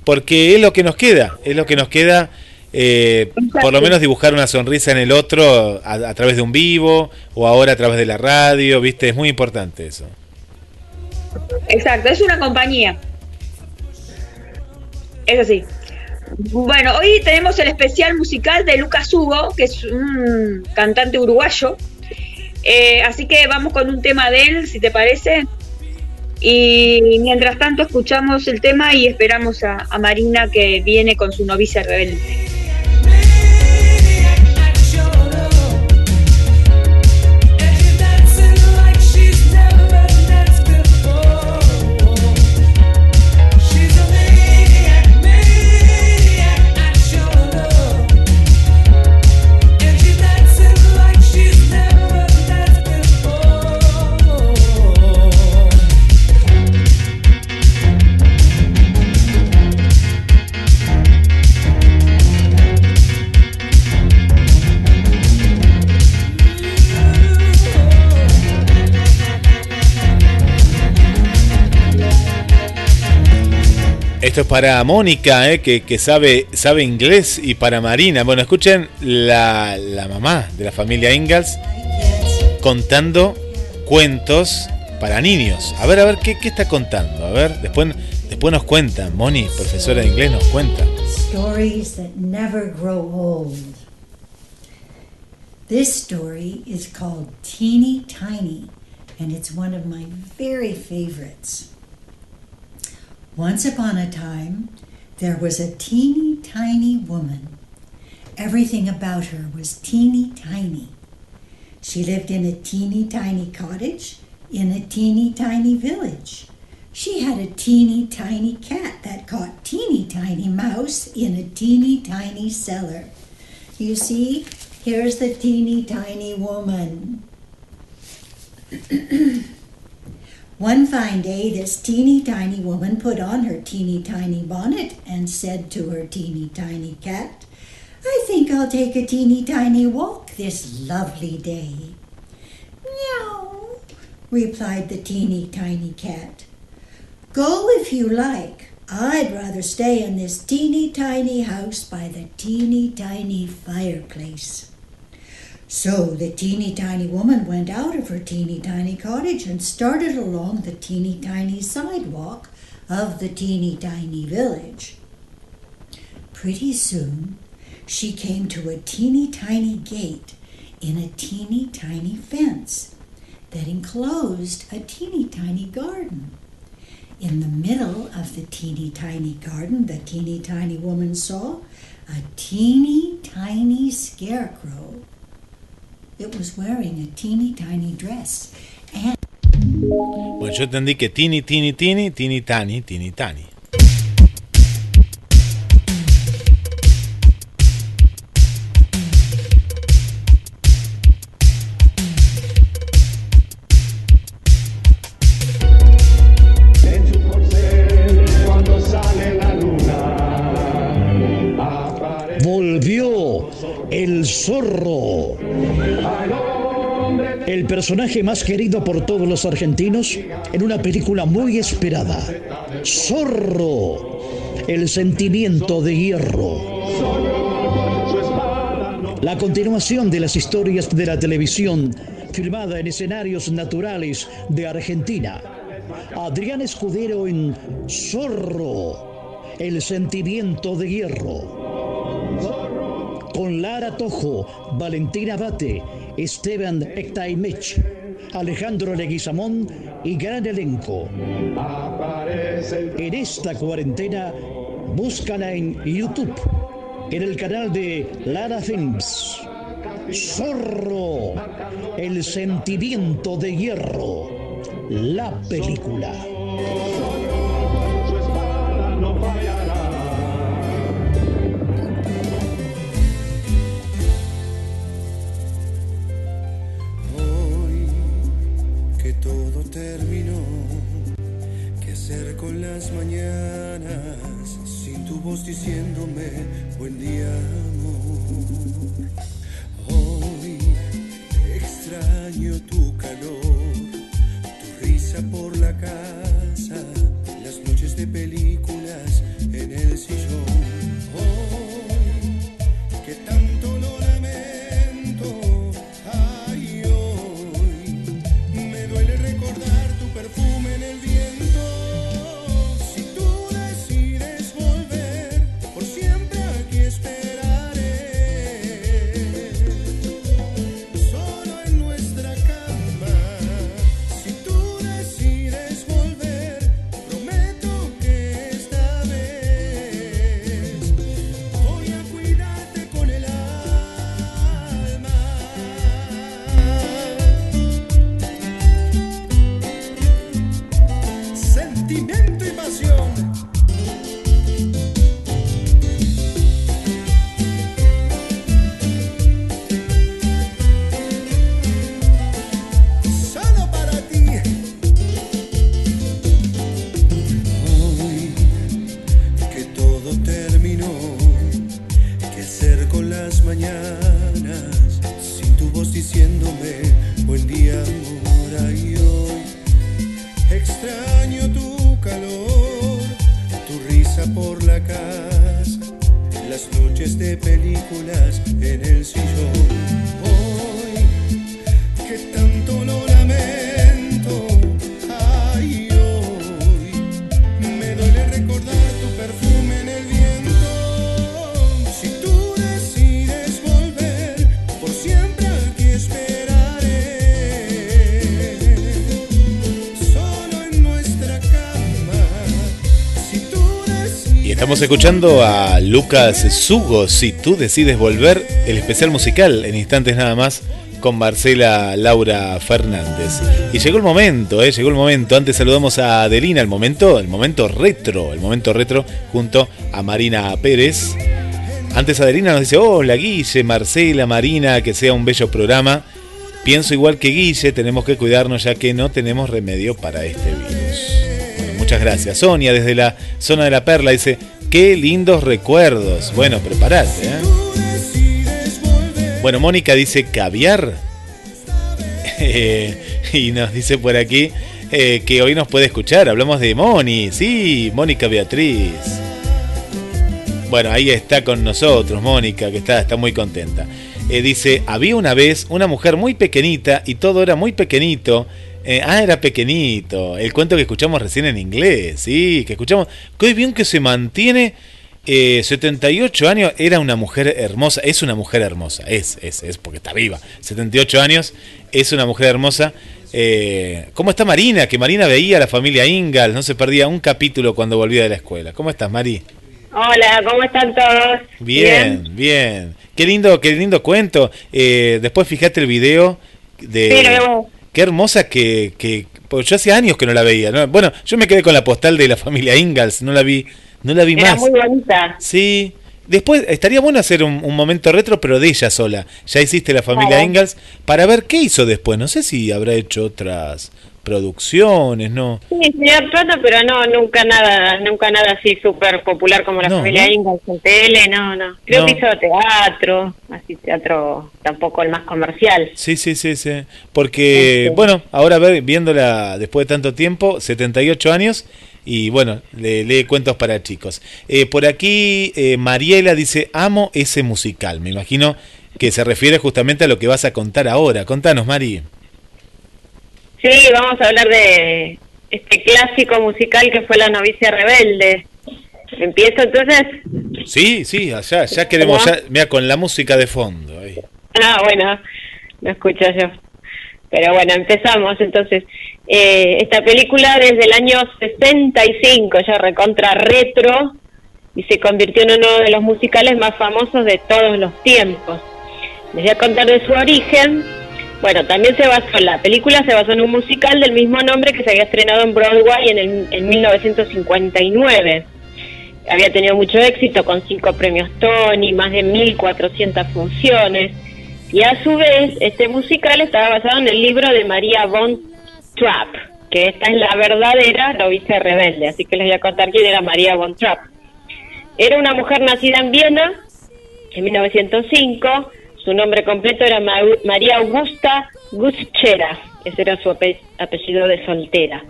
porque es lo que nos queda, es lo que nos queda... Eh, por lo menos dibujar una sonrisa en el otro a, a, través de un vivo o ahora a través de la radio, ¿viste? Es muy importante eso. Exacto, es una compañía. Es así. Bueno, hoy tenemos el especial musical de Lucas Hugo, que es un cantante uruguayo. Eh, así que vamos con un tema de él, si te parece. Y mientras tanto escuchamos el tema y esperamos a, a Marina que viene con su novicia rebelde. Esto es para Mónica, eh, que, sabe, sabe inglés, y para Marina. Bueno, escuchen la, mamá de la familia Ingalls contando cuentos para niños. A ver, a ver, ¿qué, qué está contando? A ver, después, después nos cuenta. Moni, profesora de inglés, nos cuenta. Stories that never grow old. This story is called Teeny Tiny, and it's one of my very favorites. Once upon a time, there was a teeny tiny woman. Everything about her was teeny tiny. She lived in a teeny tiny cottage in a teeny tiny village. She had a teeny tiny cat that caught teeny tiny mouse in a teeny tiny cellar. You see, here's the teeny tiny woman. One fine day, this teeny tiny woman put on her teeny tiny bonnet and said to her teeny tiny cat, I think I'll take a teeny tiny walk this lovely day. Meow, replied the teeny tiny cat. Go if you like. I'd rather stay in this teeny tiny house by the teeny tiny fireplace. So the teeny tiny woman went out of her teeny tiny cottage and started along the teeny tiny sidewalk of the teeny tiny village. Pretty soon she came to a teeny tiny gate in a teeny tiny fence that enclosed a teeny tiny garden. In the middle of the teeny tiny garden, the teeny tiny woman saw a teeny tiny scarecrow It was wearing a teeny tiny dress. And... Bueno, yo entendí que teeny, teeny, teeny, teeny, tiny, teeny, tiny. Volvió el zorro personaje más querido por todos los argentinos en una película muy esperada. Zorro, el sentimiento de hierro. La continuación de las historias de la televisión filmada en escenarios naturales de Argentina. Adrián Escudero en Zorro, el sentimiento de hierro. Con Lara Tojo, Valentina Bate, Esteban Ectaimech, Alejandro Leguizamón y gran elenco. En esta cuarentena, búscala en YouTube, en el canal de Lara Films. Zorro, el sentimiento de hierro, la película. Diciéndome buen día, amor? Hoy extraño tu calor, tu risa por la casa, las noches de películas escuchando a Lucas Sugo, si tú decides volver, el especial musical en instantes nada más con Marcela Laura Fernández. Y llegó el momento, ¿eh? llegó el momento. Antes saludamos a Adelina, el momento, el momento retro, el momento retro junto a Marina Pérez. Antes Adelina nos dice, hola Guille, Marcela, Marina, que sea un bello programa. Pienso igual que Guille, tenemos que cuidarnos ya que no tenemos remedio para este virus. Bueno, muchas gracias. Sonia desde la zona de la Perla dice, qué lindos recuerdos. Bueno, preparate. ¿eh? Bueno, Mónica dice caviar. Eh, y nos dice por aquí eh, que hoy nos puede escuchar. Hablamos de Moni. Sí, Mónica Beatriz. Bueno, ahí está con nosotros, Mónica, que está, está muy contenta. Dice, había una vez una mujer muy pequeñita y todo era muy pequeñito. Eh, ah, era pequeñito. El cuento que escuchamos recién en inglés, sí, que escuchamos. Qué bien que se mantiene. Eh, 78 años, era una mujer hermosa, es una mujer hermosa, es, es, es, porque está viva. 78 años, es una mujer hermosa. Eh, ¿Cómo está Marina? Que Marina veía a la familia Ingalls, no se perdía un capítulo cuando volvía de la escuela. ¿Cómo estás, Mari? Hola, ¿cómo están todos? Bien, bien. Qué lindo, qué lindo cuento. Eh, después fíjate el video de... Sí, lo vemos. Qué hermosa que, que... porque yo hacía años que no la veía. ¿no? Bueno, yo me quedé con la postal de la familia Ingalls, no la vi, no la vi Era más. muy bonita. Sí. Después estaría bueno hacer un, un momento retro, pero de ella sola. Ya hiciste la familia Claro. Ingalls para ver qué hizo después. No sé si habrá hecho otras producciones, ¿no? Sí, sí, actuando, pero no, nunca nada, nunca nada así súper popular como la No, familia. Ingalls en tele, no, no. Creo No. que hizo teatro, así teatro tampoco el más comercial. Sí, sí, sí, sí. Porque, Este. bueno, ahora ver, viéndola después de tanto tiempo, 78 años, y bueno, le lee cuentos para chicos. Eh, por aquí, eh, Mariela dice, amo ese musical. Me imagino que se refiere justamente a lo que vas a contar ahora. Contanos, Mari. Sí, vamos a hablar de este clásico musical que fue La novicia rebelde. ¿Empiezo entonces? Sí, sí, allá, ya queremos, ya, mira, con la música de fondo. ahí. Ah, bueno, no escucho yo. Pero bueno, empezamos entonces. Eh, esta película desde el año 65, ya recontra retro, y se convirtió en uno de los musicales más famosos de todos los tiempos. Les voy a contar de su origen. Bueno, también se basó, la película se basó en un musical del mismo nombre que se había estrenado en Broadway en, el, en 1959. Había tenido mucho éxito con cinco premios Tony, más de 1.400 funciones. Y a su vez, este musical estaba basado en el libro de María von Trapp, que esta es la verdadera novicia rebelde. Así que les voy a contar quién era María von Trapp. Era una mujer nacida en Viena en 1905. Su nombre completo era Ma- María Augusta Guschera. Ese era su ape- apellido de soltera.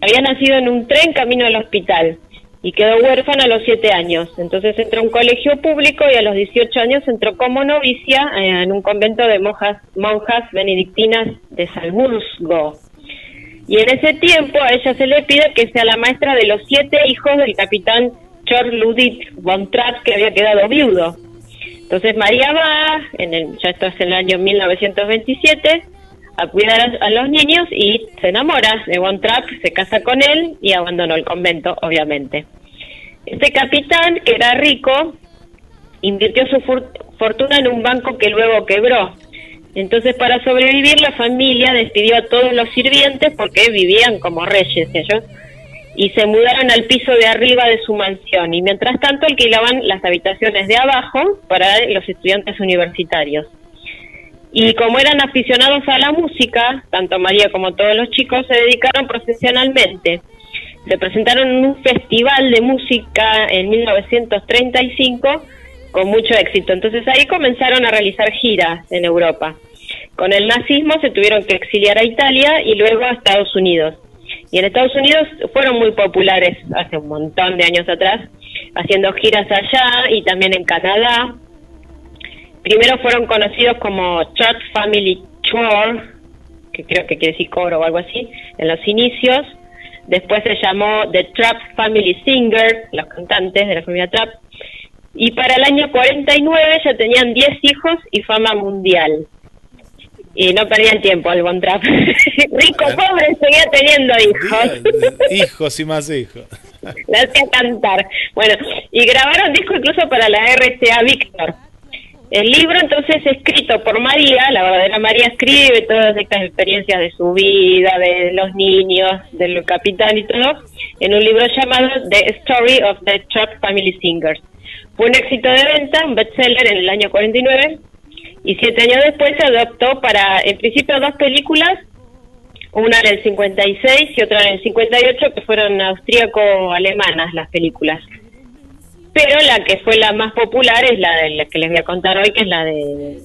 Había nacido en un tren camino al hospital y quedó huérfana a los siete años. Entonces entró a un colegio público y a los 18 años entró como novicia eh, en un convento de monjas, monjas benedictinas de Salzburgo. Y en ese tiempo a ella se le pide que sea la maestra de los siete hijos del capitán George Ludwig von Trapp, que había quedado viudo. Entonces María va, en el, ya esto es en el año 1927, a cuidar a, los niños y se enamora de von Trapp, se casa con él y abandonó el convento, obviamente. Este capitán, que era rico, invirtió su for- fortuna en un banco que luego quebró. Entonces, para sobrevivir, la familia despidió a todos los sirvientes porque vivían como reyes ellos y se mudaron al piso de arriba de su mansión y mientras tanto alquilaban las habitaciones de abajo para los estudiantes universitarios. Y como eran aficionados a la música, tanto María como todos los chicos se dedicaron profesionalmente. Se presentaron en un festival de música en 1935 con mucho éxito. Entonces ahí comenzaron a realizar giras en Europa. Con el nazismo se tuvieron que exiliar a Italia y luego a Estados Unidos. Y en Estados Unidos fueron muy populares hace un montón de años atrás, haciendo giras allá y también en Canadá. Primero fueron conocidos como Church Family Tour, que creo que quiere decir coro o algo así, en los inicios. Después se llamó The Trap Family Singer, los cantantes de la familia Trap. Y para el año 49 ya tenían 10 hijos y fama mundial. Y no perdían tiempo el Von Trapp. Rico, pobre, seguía teniendo hijos. Hijos y más hijos. La hacía cantar. Bueno, y grabaron disco incluso para la RCA Víctor. El libro entonces escrito por María, la verdadera María escribe todas estas experiencias de su vida, de los niños, del capitán y todo, en un libro llamado The Story of the Trap Family Singers. Fue un éxito de venta, un bestseller en el año 49, y siete años después se adoptó para, en principio, dos películas, una en el 56 y otra en el 58, que fueron austríaco-alemanas las películas. Pero la que fue la más popular es la de la que les voy a contar hoy, que es la de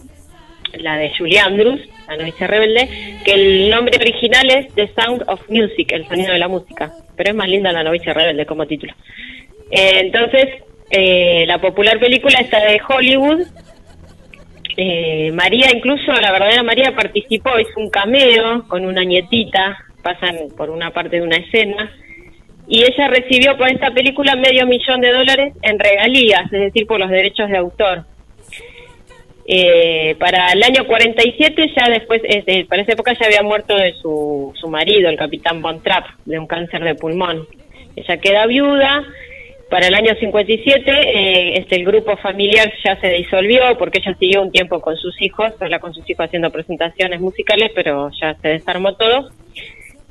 la de Julie Andrews, la novicia rebelde, que el nombre original es The Sound of Music, el sonido de la música, pero es más linda la novicia rebelde como título. Eh, entonces, eh, la popular película está de Hollywood. Eh, María, incluso la verdadera María participó, hizo un cameo con una nietita, pasan por una parte de una escena y ella recibió por esta película medio millón de dólares en regalías, es decir, por los derechos de autor. Eh, para el año 47, ya después, este, para esa época ya había muerto de su, su marido, el capitán Von Trapp, de un cáncer de pulmón. Ella queda viuda. Para el año 57, eh, este, el grupo familiar ya se disolvió porque ella siguió un tiempo con sus hijos, sola con sus hijos haciendo presentaciones musicales, pero ya se desarmó todo.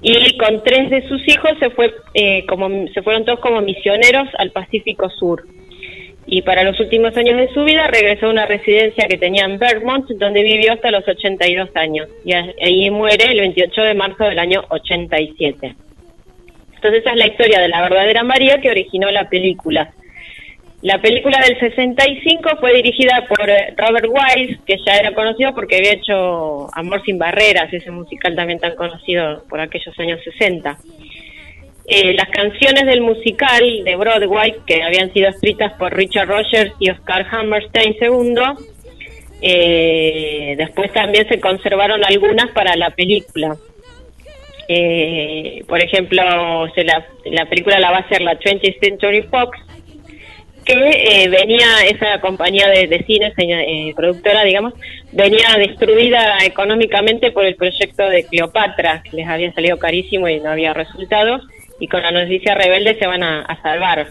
Y con tres de sus hijos se fue eh, como se fueron todos como misioneros al Pacífico Sur. Y para los últimos años de su vida regresó a una residencia que tenía en Vermont donde vivió hasta los 82 años. Y ahí muere el 28 de marzo del año 87 entonces esa es la historia de la verdadera María que originó la película la película del 65 fue dirigida por eh, Robert Wise, que ya era conocido porque había hecho Amor sin barreras, ese musical también tan conocido por aquellos años 60. Eh, las canciones del musical de Broadway, que habían sido escritas por Richard Rogers y Oscar Hammerstein II, eh, después también se conservaron algunas para la película. Eh, por ejemplo, se la, la película la va a hacer la 20th Century Fox, que eh, venía, esa compañía de, de cine, eh, productora, digamos, venía destruida económicamente por el proyecto de Cleopatra, que les había salido carísimo y no había resultado, y con la noticia rebelde se van a, a salvar.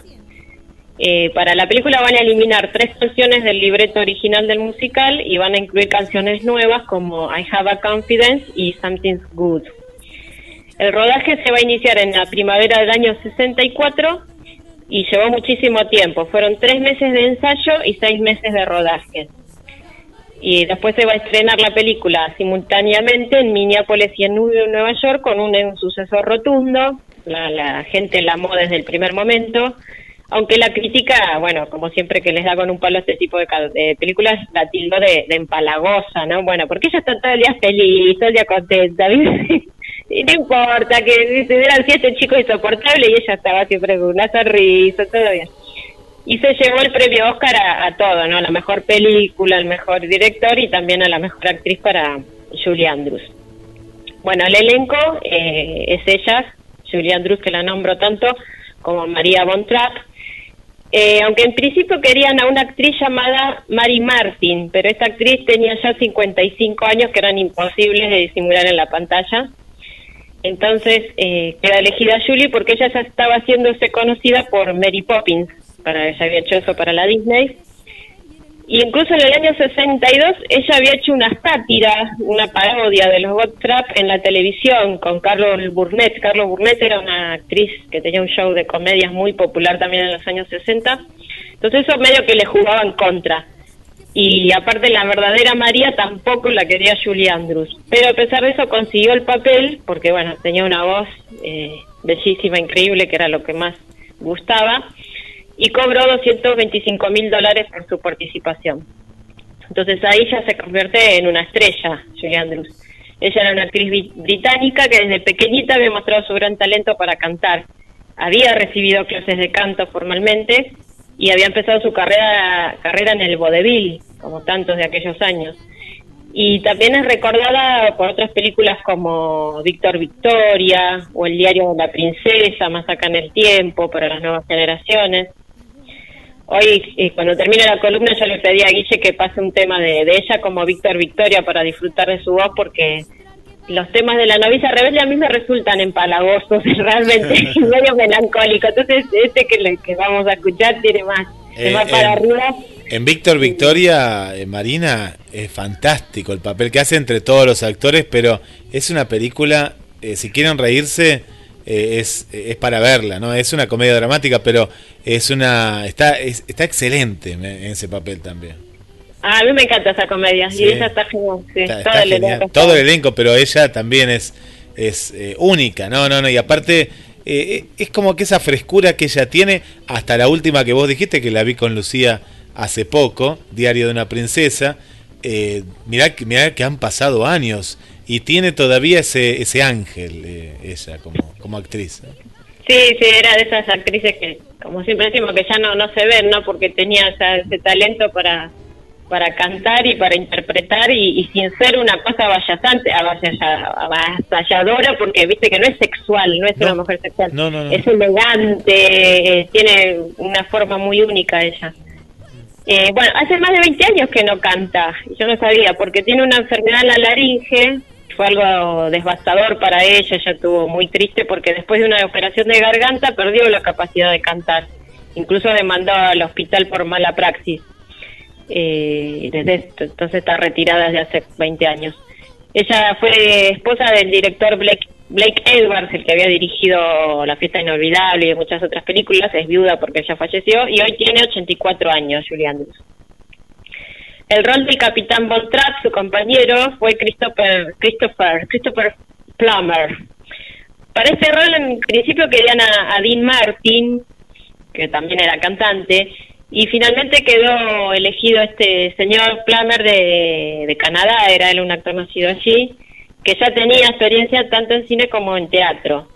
Eh, para la película van a eliminar tres canciones del libreto original del musical y van a incluir canciones nuevas como I Have a Confidence y Something's Good. El rodaje se va a iniciar en la primavera del año 64 y llevó muchísimo tiempo. Fueron tres meses de ensayo y seis meses de rodaje. Y después se va a estrenar la película simultáneamente en Minneapolis y en Nue- Nueva York con un, un suceso rotundo. La, la gente la amó desde el primer momento. Aunque la crítica, bueno, como siempre que les da con un palo este tipo de, películas, la tildó de, de empalagosa, ¿no? Bueno, porque ella está todo el día feliz, todo el día contenta, ¿viste? Y no importa que se hubieran siete chicos insoportables y ella estaba siempre con una sonrisa, todo bien. Y se llevó el premio Oscar a, todo, ¿no? La mejor película, al mejor director y también a la mejor actriz para Julie Andrews. Bueno, el elenco eh, es ella, Julie Andrews, que la nombro tanto, como María Von Trapp. Eh, aunque en principio querían a una actriz llamada Mary Martin, pero esta actriz tenía ya 55 años que eran imposibles de disimular en la pantalla. Entonces eh, queda elegida Julie porque ella ya estaba haciéndose conocida por Mary Poppins, para ella había hecho eso para la Disney. Y incluso en el año 62 ella había hecho una sátira, una parodia de los God Trap en la televisión con Carlos Burnett. Carlos Burnett era una actriz que tenía un show de comedias muy popular también en los años 60. Entonces eso medio que le jugaba en contra. Y aparte la verdadera María tampoco la quería Julie Andrews. Pero a pesar de eso consiguió el papel porque bueno, tenía una voz eh, bellísima, increíble, que era lo que más gustaba. Y cobró 225 mil dólares por su participación. Entonces ahí ya se convierte en una estrella, Julie Andrews. Ella era una actriz bri- británica que desde pequeñita había mostrado su gran talento para cantar. Había recibido clases de canto formalmente y había empezado su carrera, carrera en el vodevil, como tantos de aquellos años. Y también es recordada por otras películas como Víctor Victoria o El diario de la princesa, Más acá en el tiempo, para las nuevas generaciones. Hoy, eh, cuando termine la columna, yo le pedí a Guille que pase un tema de, de ella como Víctor Victoria para disfrutar de su voz, porque los temas de la novicia rebelde a mí me resultan empalagosos, realmente, y medio melancólicos. Entonces, este que, le- que vamos a escuchar tiene más, Eh, más para en- arriba. En Víctor Victoria, eh, Marina, es fantástico el papel que hace entre todos los actores, pero es una película, si quieren reírse, eh, es, es para verla, ¿no? Es una comedia dramática, pero es una está es- está excelente en, ese papel también. Ah, a mí me encanta esa comedia, Sí. y esa está genial. sí, Está, todo el elenco Todo el elenco, pero ella también es, es eh, única, no, no, no, y aparte eh, es como que esa frescura que ella tiene, hasta la última que vos dijiste, que la vi con Lucía hace poco, Diario de una Princesa, eh, mirá que han pasado años y tiene todavía ese, ese ángel, eh, ella como, como actriz. Sí, sí, era de esas actrices que, como siempre decimos, que ya no, no se ven, ¿no? Porque tenía ya ese talento para para cantar y para interpretar y, y sin ser una cosa avallalla- avasalladora, porque viste que no es sexual, no es una mujer sexual, No, no, no. es elegante, eh, tiene una forma muy única ella. Eh, bueno, hace más de 20 años que no canta, yo no sabía, porque tiene una enfermedad en la laringe, fue algo devastador para ella, ella estuvo muy triste porque después de una operación de garganta perdió la capacidad de cantar, incluso demandó al hospital por mala praxis. Eh, desde esto, entonces está retirada desde hace 20 años. Ella fue esposa del director Blake, Blake Edwards, el que había dirigido La fiesta inolvidable y muchas otras películas, es viuda porque ella falleció y hoy tiene 84 años, Julie. El rol del capitán Von Trapp, su compañero, fue Christopher, Christopher, Christopher Plummer. Para este rol en principio querían a, Dean Martin, que también era cantante, y finalmente quedó elegido este señor Plummer de, Canadá, era él un actor nacido allí, que ya tenía experiencia tanto en cine como en teatro.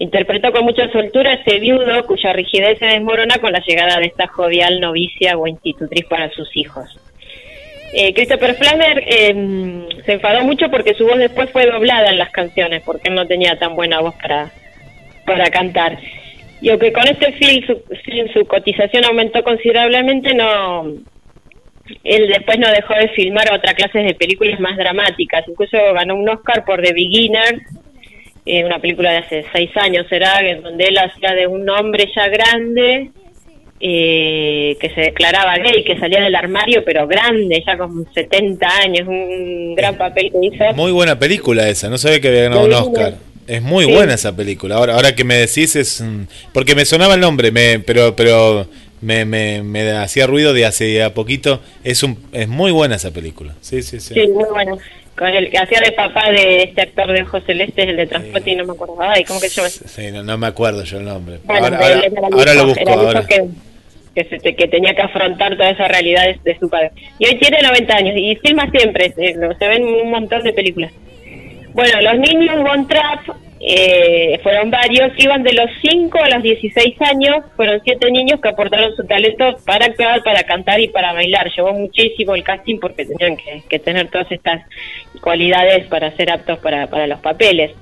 Interpretó con mucha soltura a ese viudo cuya rigidez se desmorona con la llegada de esta jovial novicia o institutriz para sus hijos. Eh, Christopher Flammer eh, se enfadó mucho porque su voz después fue doblada en las canciones, porque él no tenía tan buena voz para, para cantar. Y aunque con este film su, cotización aumentó considerablemente, no él después no dejó de filmar otra clase de películas más dramáticas. Incluso ganó un Oscar por The Beginner, eh, una película de hace seis años, será, donde él hacía de un hombre ya grande eh, que se declaraba gay, que salía del armario, pero grande, ya con 70 años, un gran papel que hizo. Muy buena película esa, no sabía que había ganado un Oscar. Es muy Sí. buena esa película. Ahora, ahora que me decís es mm, porque me sonaba el nombre, me, pero pero me, me, me hacía ruido de hace a poquito. Es un es muy buena esa película. Sí, sí, sí. Sí, muy bueno. Con el que hacía de papá de este actor de ojos celestes, el de transporte, y no me acuerdo. Ay, ¿cómo que se llama? Sí, no, no me acuerdo yo el nombre. Bueno, ahora ahora- ahora lo busco. Ahora. Que, que, se- que tenía que afrontar toda esa realidad de, de su padre. Y hoy tiene 90 años y filma siempre, se, se ven un montón de películas. Bueno, los niños Von Trapp eh, fueron varios, iban de los 5 a los 16 años, fueron siete niños que aportaron su talento para actuar, para cantar y para bailar. Llevó muchísimo el casting porque tenían que, que tener todas estas cualidades para ser aptos para, para los papeles.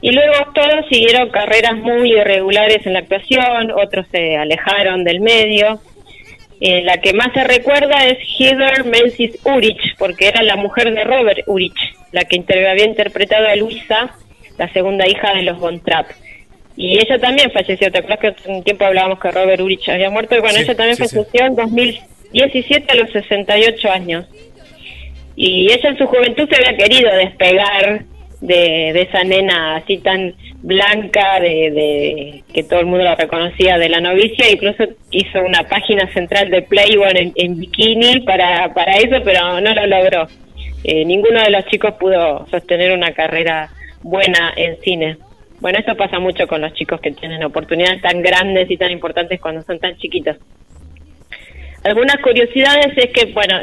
Y luego todos siguieron carreras muy irregulares en la actuación, otros se alejaron del medio. Eh, la que más se recuerda es Heather Menzies Urich, porque era la mujer de Robert Urich, la que había interpretado a Luisa, la segunda hija de los Von Trapp. Y ella también falleció, ¿te acuerdas que hace un tiempo hablábamos que Robert Urich había muerto? Y bueno, Sí, ella también sí, sí. falleció en 2017 a los 68 años. Y ella en su juventud se había querido despegar de, de esa nena así tan blanca, de, de que todo el mundo la reconocía de la novicia, incluso hizo una página central de Playboy en, en bikini para, para eso, pero no lo logró. Eh, ninguno de los chicos pudo sostener una carrera buena en cine. Bueno, esto pasa mucho con los chicos que tienen oportunidades tan grandes y tan importantes cuando son tan chiquitos. Algunas curiosidades es que, bueno,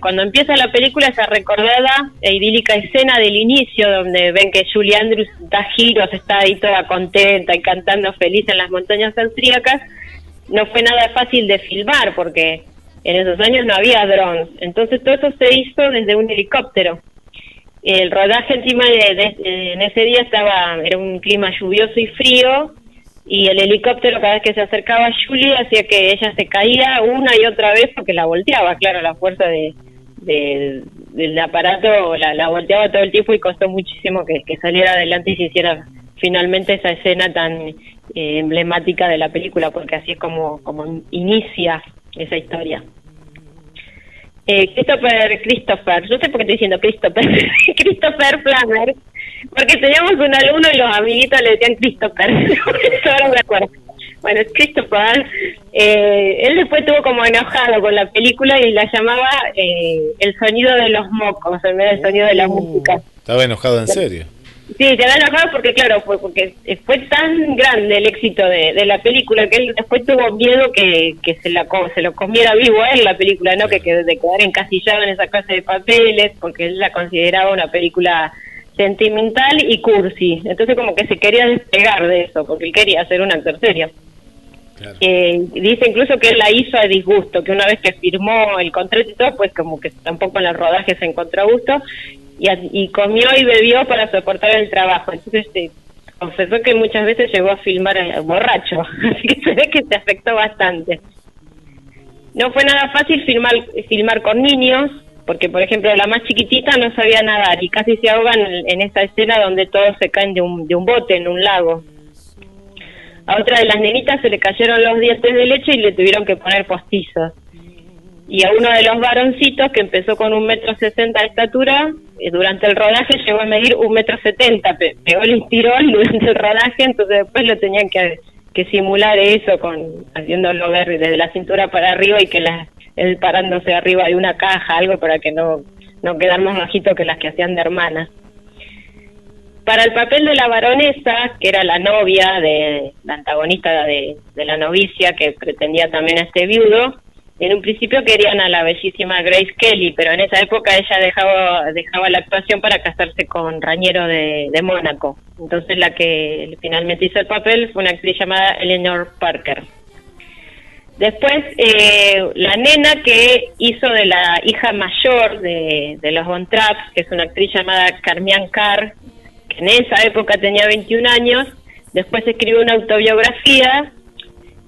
cuando empieza la película, esa recordada e idílica escena del inicio, donde ven que Julie Andrews da giros, está ahí toda contenta y cantando feliz en las montañas austríacas, no fue nada fácil de filmar porque en esos años no había drones. Entonces todo eso se hizo desde un helicóptero. El rodaje encima de, en ese día estaba, era un clima lluvioso y frío, y el helicóptero cada vez que se acercaba a Julie hacía que ella se caía una y otra vez porque la volteaba, claro, la fuerza de, de- del aparato la, la volteaba todo el tiempo y costó muchísimo que, que saliera adelante y se hiciera finalmente esa escena tan eh, emblemática de la película, porque así es como, como inicia esa historia. Eh, Christopher, Christopher, yo sé por qué estoy diciendo Christopher, Christopher Flammer, porque teníamos un alumno y los amiguitos le decían Christopher, ahora me acuerdo. Bueno, es Christopher, eh, él después estuvo como enojado con la película y la llamaba eh, el sonido de los mocos en vez del sonido de la música. Estaba enojado en serio. Sí, se había enojado porque, claro, fue porque fue tan grande el éxito de, de la película que él después tuvo miedo que, que se, la, se lo comiera vivo a él la película, ¿no? Que, que de quedar encasillado en esa clase de papeles, porque él la consideraba una película sentimental y cursi. Entonces como que se quería despegar de eso, porque él quería ser un actor serio. Eh, dice incluso que él la hizo a disgusto, que una vez que firmó el contrato y todo, pues como que tampoco en el rodaje se encontró a gusto y, y comió y bebió para soportar el trabajo. Entonces eh, confesó que muchas veces llegó a filmar eh, borracho, así que se ve que se afectó bastante. No fue nada fácil filmar, filmar con niños, porque por ejemplo la más chiquitita no sabía nadar y casi se ahogan en, en esa escena donde todos se caen de un, de un bote en un lago. A otra de las nenitas se le cayeron los dientes de leche y le tuvieron que poner postizos. Y a uno de los varoncitos que empezó con un metro sesenta de estatura, eh, durante el rodaje llegó a medir un metro setenta, pe- pegó el estirón durante el rodaje, entonces después lo tenían que, que simular eso, con haciéndolo ver desde la cintura para arriba y que la, él parándose arriba de una caja, algo para que no, no quedar más bajito que las que hacían de hermanas. Para el papel de la baronesa, que era la novia de la antagonista de, de la novicia que pretendía también a este viudo, en un principio querían a la bellísima Grace Kelly, pero en esa época ella dejaba, dejaba la actuación para casarse con Rañero de, de Mónaco. Entonces la que finalmente hizo el papel fue una actriz llamada Eleanor Parker. Después, eh, la nena que hizo de la hija mayor de, de los Von Trapp, que es una actriz llamada Carmian Carr, que en esa época tenía 21 años, después escribió una autobiografía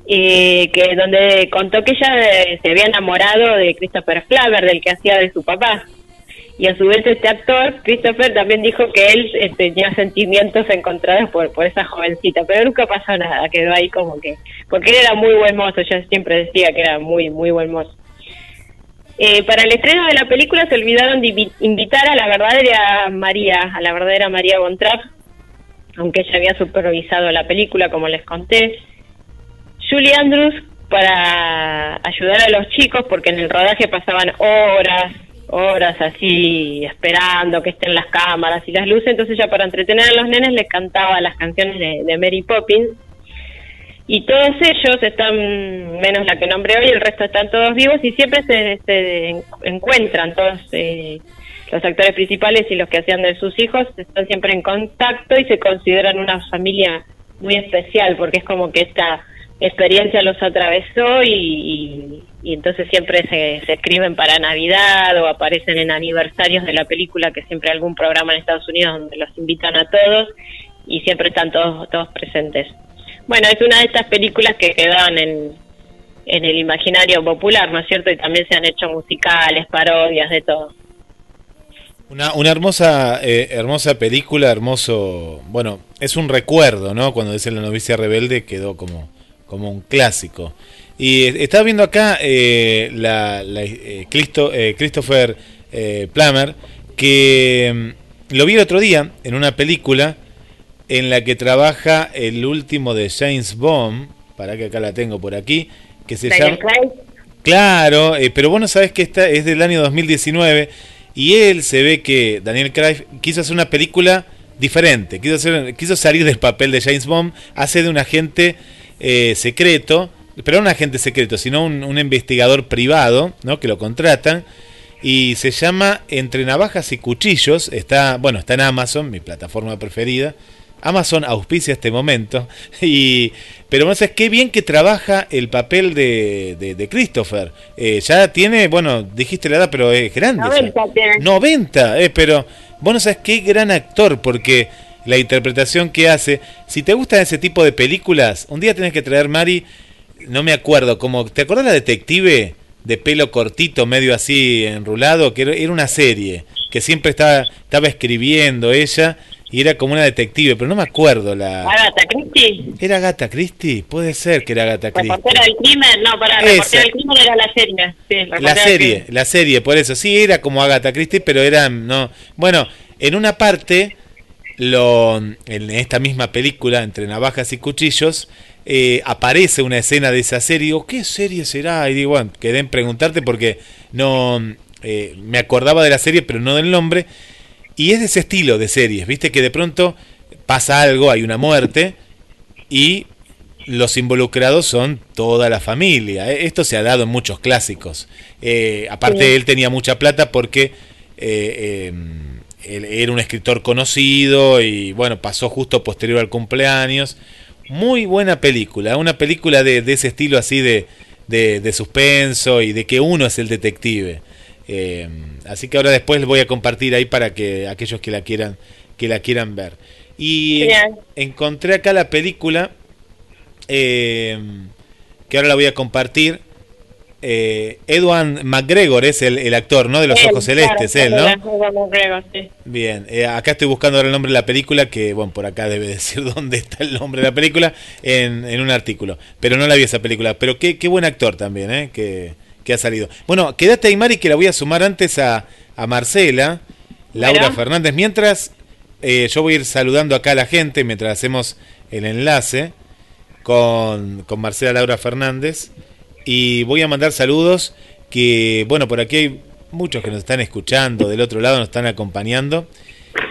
eh, que donde contó que ella eh, se había enamorado de Christopher Flaver, del que hacía de su papá. Y a su vez este actor, Christopher, también dijo que él eh, tenía sentimientos encontrados por, por esa jovencita, pero nunca pasó nada, quedó ahí como que... Porque él era muy buen mozo, yo siempre decía que era muy, muy buen mozo. Eh, para el estreno de la película se olvidaron de invi- invitar a la verdadera María, a la verdadera María Bontrap, aunque ella había supervisado la película, como les conté. Julie Andrews para ayudar a los chicos, porque en el rodaje pasaban horas, horas así, esperando que estén las cámaras y las luces, entonces ella para entretener a los nenes les cantaba las canciones de, de Mary Poppins. Y todos ellos están, menos la que nombré hoy, el resto están todos vivos y siempre se, se en- encuentran todos eh, los actores principales y los que hacían de sus hijos, están siempre en contacto y se consideran una familia muy especial porque es como que esta experiencia los atravesó y, entonces siempre se, escriben para Navidad o aparecen en aniversarios de la película que siempre hay algún programa en Estados Unidos donde los invitan a todos y siempre están todos todos presentes. Bueno, es una de estas películas que quedan en, en el imaginario popular, ¿no es cierto? Y también se han hecho musicales, parodias, de todo. Una, una hermosa, eh, hermosa película, hermoso. Bueno, es un recuerdo, ¿no? Cuando dice la novicia rebelde quedó como, como un clásico. Y eh, estaba viendo acá eh, la, la, eh, eh, Christopher eh, Plummer, que mm, lo vi el otro día en una película en la que trabaja el último de James Bond, para que acá la tengo por aquí, que se Daniel llama... Craig, Claro, eh, pero vos no sabés que esta es del año 2019 y él se ve que Daniel Craig quiso hacer una película diferente, quiso, hacer, quiso salir del papel de James Bond, hace de un agente eh, secreto, pero no un agente secreto, sino un, un investigador privado, ¿no? Que lo contratan y se llama Entre navajas y cuchillos, está, bueno, está en Amazon, mi plataforma preferida. Amazon auspicia este momento. Y, pero no sabes qué bien que trabaja el papel de, de, de Christopher. Eh, ya tiene, bueno, dijiste la edad, pero es grande. ya. 90 tiene. 90, eh, pero vos no sabes qué gran actor, porque la interpretación que hace, si te gustan ese tipo de películas, un día tenés que traer, Mari, no me acuerdo, como, ¿te acordás la detective de pelo cortito, medio así enrulado? Que era, una serie, que siempre estaba, estaba escribiendo ella, y era como una detective, pero no me acuerdo la... Agatha Christie, ¿Era Gata Christie? Puede ser que era Gata Christie. reportera del crimen, no, para reportera del crimen era la serie. Sí, La serie, la serie, por eso. Sí, era como Agatha Christie, pero era. no Bueno, en una parte, lo en esta misma película, Entre Navajas y Cuchillos, eh, aparece una escena de esa serie. Digo, ¿qué serie será? Y digo, bueno, quedé en preguntarte porque no. eh, me acordaba de la serie, pero no del nombre. Y es de ese estilo de series, viste que de pronto pasa algo, hay una muerte y los involucrados son toda la familia. Eh, Esto se ha dado en muchos clásicos. Eh, aparte, Sí. él tenía mucha plata porque eh, eh, él era un escritor conocido y bueno, pasó justo posterior al cumpleaños. Muy buena película, una película de, de ese estilo así de, de, de suspenso y de que uno es el detective. Eh, así que ahora después les voy a compartir ahí para que aquellos que la quieran que la quieran ver. Y encontré acá la película eh, que ahora la voy a compartir. Eh, Edward McGregor es el, el actor, ¿no? De los Él, ojos celestes, claro, él, ¿no? McGregor, sí. Bien, eh, acá estoy buscando ahora el nombre de la película, que bueno, por acá debe decir dónde está el nombre de la película en, en un artículo. Pero no la vi esa película. Pero qué, qué buen actor también, ¿eh? Que, que ha salido. Bueno, quédate ahí, Mari, que la voy a sumar antes a, a Marcela, Laura. Fernández. Mientras, eh, yo voy a ir saludando acá a la gente mientras hacemos el enlace con, con Marcela Laura Fernández. Y voy a mandar saludos que, bueno, por aquí hay muchos que nos están escuchando, del otro lado nos están acompañando.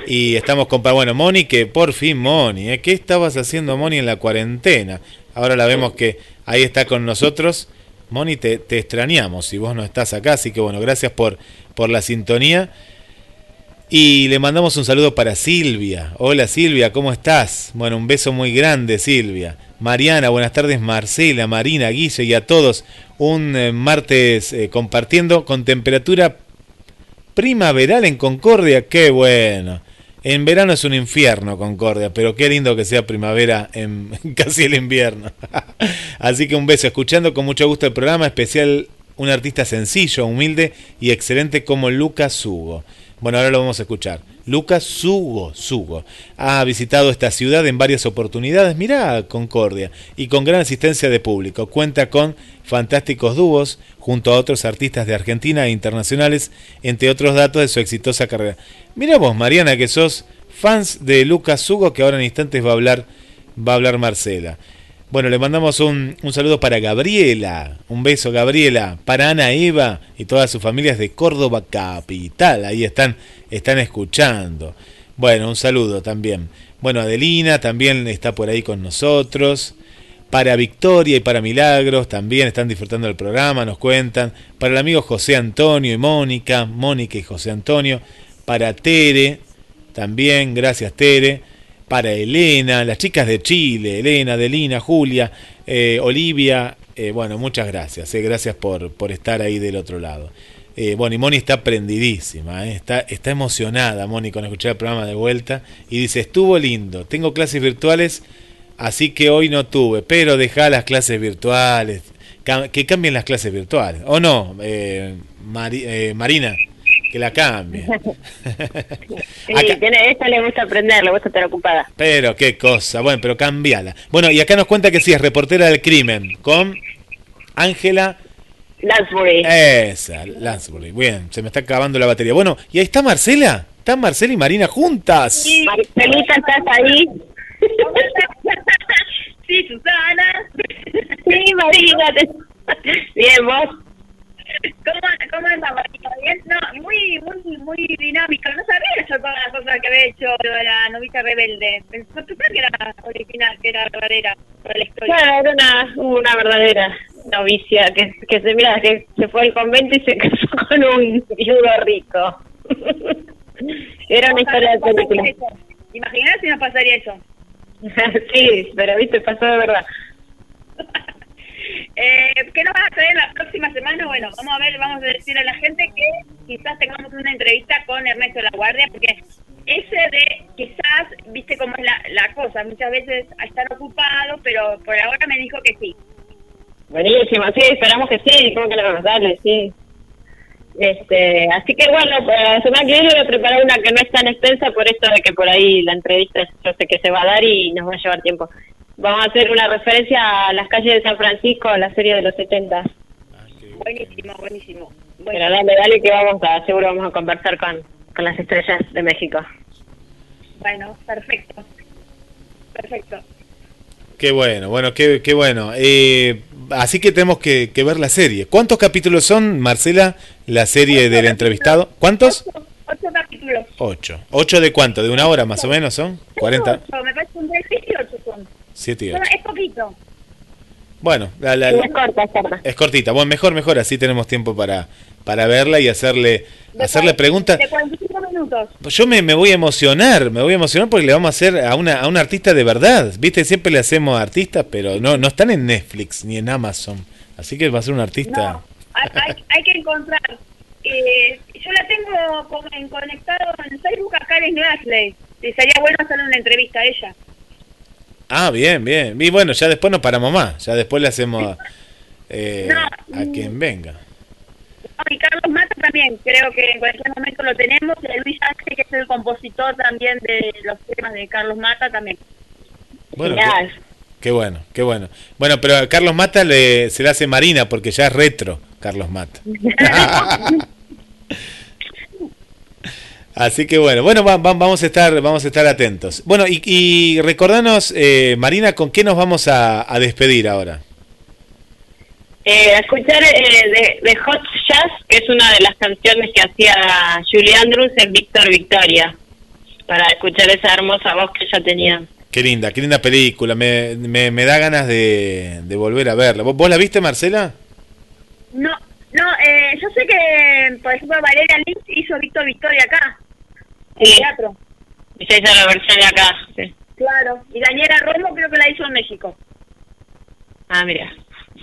Y estamos con, bueno, Moni, que por fin Moni, ¿eh? ¿qué estabas haciendo Moni en la cuarentena? Ahora la vemos que ahí está con nosotros. Moni, te, te extrañamos si vos no estás acá, así que bueno, gracias por, por la sintonía. Y le mandamos un saludo para Silvia. Hola Silvia, ¿cómo estás? Bueno, un beso muy grande Silvia. Mariana, buenas tardes Marcela, Marina, Guille y a todos. Un eh, martes eh, compartiendo con temperatura primaveral en Concordia, qué bueno. En verano es un infierno Concordia, pero qué lindo que sea primavera en casi el invierno. Así que un beso, escuchando con mucho gusto el programa, especial un artista sencillo, humilde y excelente como Lucas Hugo. Bueno, ahora lo vamos a escuchar. Lucas Sugo, Sugo, ha visitado esta ciudad en varias oportunidades, mirá Concordia, y con gran asistencia de público. Cuenta con fantásticos dúos junto a otros artistas de Argentina e internacionales, entre otros datos de su exitosa carrera. Mira vos, Mariana, que sos fans de Lucas Sugo, que ahora en instantes va a hablar, va a hablar Marcela. Bueno, le mandamos un, un, saludo para Gabriela, un beso Gabriela, para Ana Eva y todas sus familias de Córdoba Capital, ahí están, están escuchando. Bueno, un saludo también. Bueno, Adelina también está por ahí con nosotros. Para Victoria y para Milagros también están disfrutando del programa, nos cuentan. Para el amigo José Antonio y Mónica, Mónica y José Antonio. Para Tere, también, gracias Tere para Elena, las chicas de Chile, Elena, Adelina, Julia, eh, Olivia, eh, bueno, muchas gracias, eh, gracias por, por estar ahí del otro lado. Eh, bueno, y Moni está prendidísima, está, está emocionada, Moni, con escuchar el programa de vuelta, y dice, estuvo lindo, tengo clases virtuales, así que hoy no tuve, pero deja las clases virtuales, que cambien las clases virtuales, ¿o no, Mari, Marina? Que la cambie. sí, acá... tiene, esta le gusta aprender, le gusta estar ocupada. Pero qué cosa, bueno, pero cambiala. Bueno, y acá nos cuenta que sí, es reportera del crimen, con Ángela... Lansbury. Esa, Lansbury. Bien, se me está acabando la batería. Bueno, y ahí está Marcela. Están Marcela y Marina juntas. Sí, Marcelita, ¿estás ahí? sí, Susana. Sí, Marina. Bien, vos. ¿Cómo, cómo anda, Marina? Bien, no, muy, muy, muy dinámica. No sabía hecho todas las cosas que había hecho la novita rebelde. Pensé que era original, que era verdadera para la historia. Claro, era una, una verdadera novicia que, que se mira que se fue al convento y se casó con un viudo rico. era una historia de película. Imagínate si no pasaría eso. sí, pero viste, pasó de verdad. Eh, ¿Qué nos vas a traer la próxima semana? Bueno, vamos a ver, vamos a decir a la gente que quizás tengamos una entrevista con Ernesto La Guardia, porque ese de quizás, viste cómo es la, la cosa, muchas veces estar ocupado, pero por ahora me dijo que sí. Buenísimo, sí, esperamos que sí, ¿cómo que le vamos a darle? Sí. Este, así que bueno, para la semana que viene voy a preparar una que no es tan extensa por esto de que por ahí la entrevista yo sé que se va a dar y nos va a llevar tiempo. Vamos a hacer una referencia a las calles de San Francisco, a la serie de los 70. Buenísimo, buenísimo. Bueno. Pero dale, dale que vamos a, seguro vamos a conversar con, con las estrellas de México. Bueno, perfecto. Perfecto. Qué bueno, bueno, qué, qué bueno. Eh, así que tenemos que, que, ver la serie. ¿Cuántos capítulos son, Marcela, la serie ocho del entrevistado? ¿Cuántos? Ocho, ocho, capítulos. Ocho. ¿Ocho de cuánto? ¿De una hora más o menos son? ¿40? Ocho, me parece un de siete y ocho son. Siete y Bueno, ocho. es poquito. Bueno, la, la, es corta, es corta. es cortita. Bueno, mejor, mejor. Así tenemos tiempo para, para verla y hacerle, De hacerle preguntas. De 45 minutos. Yo me, me voy a emocionar, me voy a emocionar porque le vamos a hacer a una, a un artista de verdad. Viste, siempre le hacemos a artistas, pero no, no están en Netflix ni en Amazon. Así que va a ser un artista. No, hay, hay, hay que encontrar. Eh, yo la tengo con- en conectado en Facebook a Karen Glasley. Y sería bueno hacerle una entrevista a ella. Ah, bien, bien. Y bueno, ya después nos paramos más. Ya después le hacemos eh, No, a quien venga. Y Carlos Mata también, creo que en cualquier momento lo tenemos. Y Luis Ángel, que es el compositor también de los temas de Carlos Mata, también. Bueno, qué bueno, qué bueno. Bueno, pero a Carlos Mata le, se le hace Marina porque ya es retro, Carlos Mata. Así que bueno, bueno, va- va- vamos a estar, vamos a estar atentos. Bueno, y, y recordanos, eh, Marina, ¿con qué nos vamos a, a despedir ahora? Eh, a escuchar eh, de, de Hot Jazz, que es una de las canciones que hacía Julie Andrews en Víctor Victoria, para escuchar esa hermosa voz que ella tenía. Qué linda, qué linda película. Me, me, me da ganas de, de volver a verla. ¿Vos, vos la viste, Marcela? No, no, eh, yo sé que, por ejemplo, Valeria Lynch hizo Víctor Victoria acá, Sí. teatro. Hizo la versión de acá. sí. Claro. Y Daniela Romo creo que la hizo en México. Ah, mira.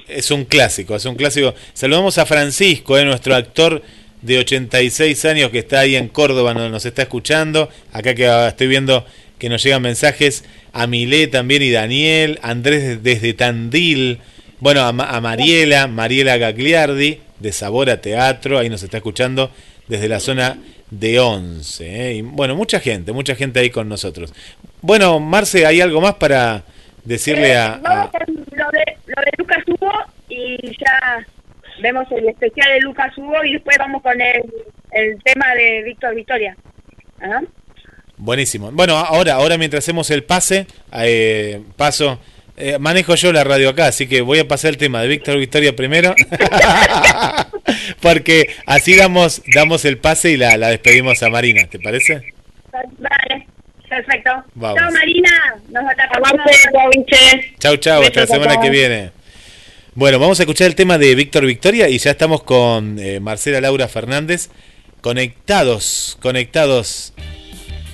Es un clásico, es un clásico. Saludamos a Francisco, eh, nuestro actor de 86 años que está ahí en Córdoba, no- nos está escuchando. Acá que ah, estoy viendo que nos llegan mensajes a Milé también y Daniel, Andrés desde Tandil, bueno, a, a Mariela, Mariela Gagliardi de Sabor a Teatro, ahí nos está escuchando desde la zona de Once. eh, y bueno, mucha gente, mucha gente ahí con nosotros. Bueno, Marce, ¿hay algo más para decirle a- a, Vamos con lo de, lo de Lucas Hugo y ya vemos el especial de Lucas Hugo y después vamos con el, el tema de Víctor Victoria. Ajá. Buenísimo. Bueno, ahora, ahora mientras hacemos el pase, eh, paso, eh, manejo yo la radio acá, así que voy a pasar el tema de Víctor Victoria primero, porque así damos, damos el pase y la, la despedimos a Marina, ¿te parece? Vale, perfecto. Vamos. Chao Marina, nos atacamos. Chau, chau, hasta la semana que viene. Bueno, vamos a escuchar el tema de Víctor Victoria y ya estamos con eh, Marcela Laura Fernández, conectados, conectados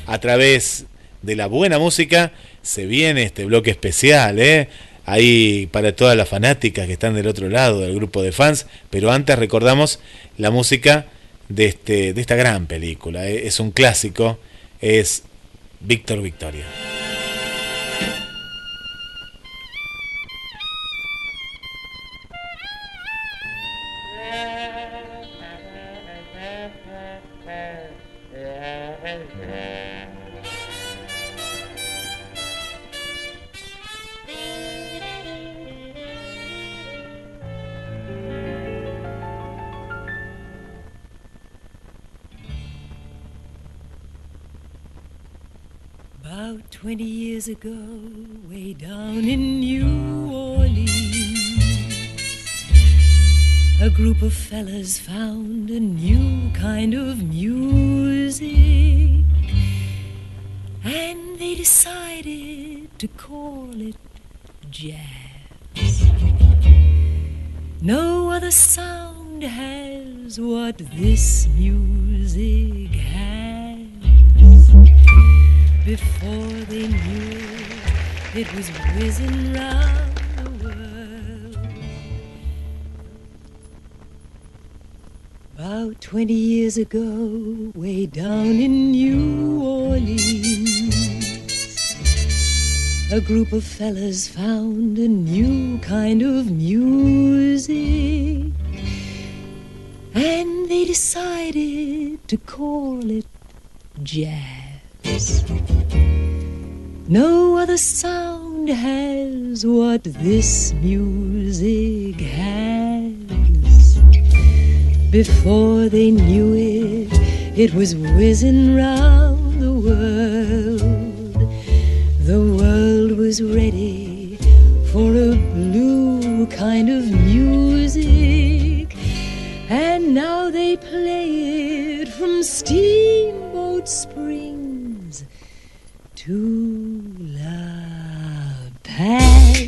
a través de la buena música. Se viene este bloque especial, ¿eh? Ahí para todas las fanáticas que están del otro lado del grupo de fans. Pero antes recordamos la música de, este, de esta gran película. ¿eh? Es un clásico, es Víctor Victoria. 20 years ago, way down in New Orleans, a group of fellas found a new kind of music. And they decided to call it jazz. No other sound has what this music has. Before they knew it, was whizzing round the world. About 20 years ago, way down in New Orleans, a group of fellas found a new kind of music. And they decided to call it jazz. No other sound has what this music has. Before they knew it, it was whizzing round the world. The world was ready for a blue kind of music. And now they play it from Steamboat Springs to La Paz.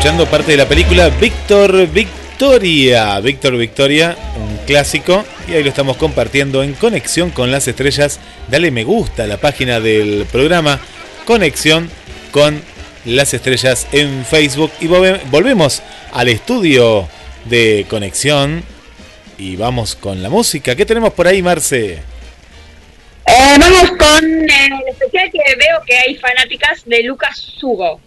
escuchando parte de la película Víctor Victoria. Víctor Victoria, un clásico. Y ahí lo estamos compartiendo en Conexión con las Estrellas. Dale me gusta a la página del programa Conexión con las Estrellas en Facebook. Y volvemos al estudio de Conexión. Y vamos con la música. ¿Qué tenemos por ahí, Marce? Eh, vamos con el especial que veo que hay fanáticas de Lucas Hugo.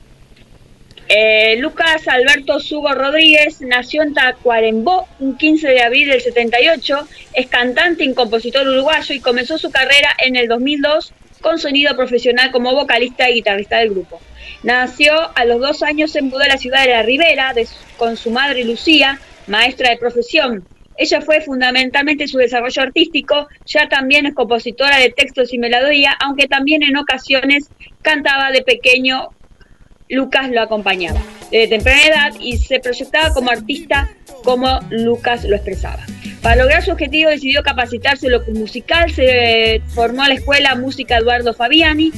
Eh, Lucas Alberto Sugo Rodríguez nació en Tacuarembó un 15 de abril del 78, es cantante y compositor uruguayo y comenzó su carrera en el 2002 con sonido profesional como vocalista y guitarrista del grupo. Nació a los dos años, se mudó a la ciudad de La Ribera con su madre Lucía, maestra de profesión. Ella fue fundamentalmente su desarrollo artístico, ya también es compositora de textos y melodía, aunque también en ocasiones cantaba de pequeño Lucas lo acompañaba desde temprana edad y se proyectaba como artista como Lucas lo expresaba. Para lograr su objetivo decidió capacitarse en lo musical, se formó a la Escuela Música Eduardo Fabiani,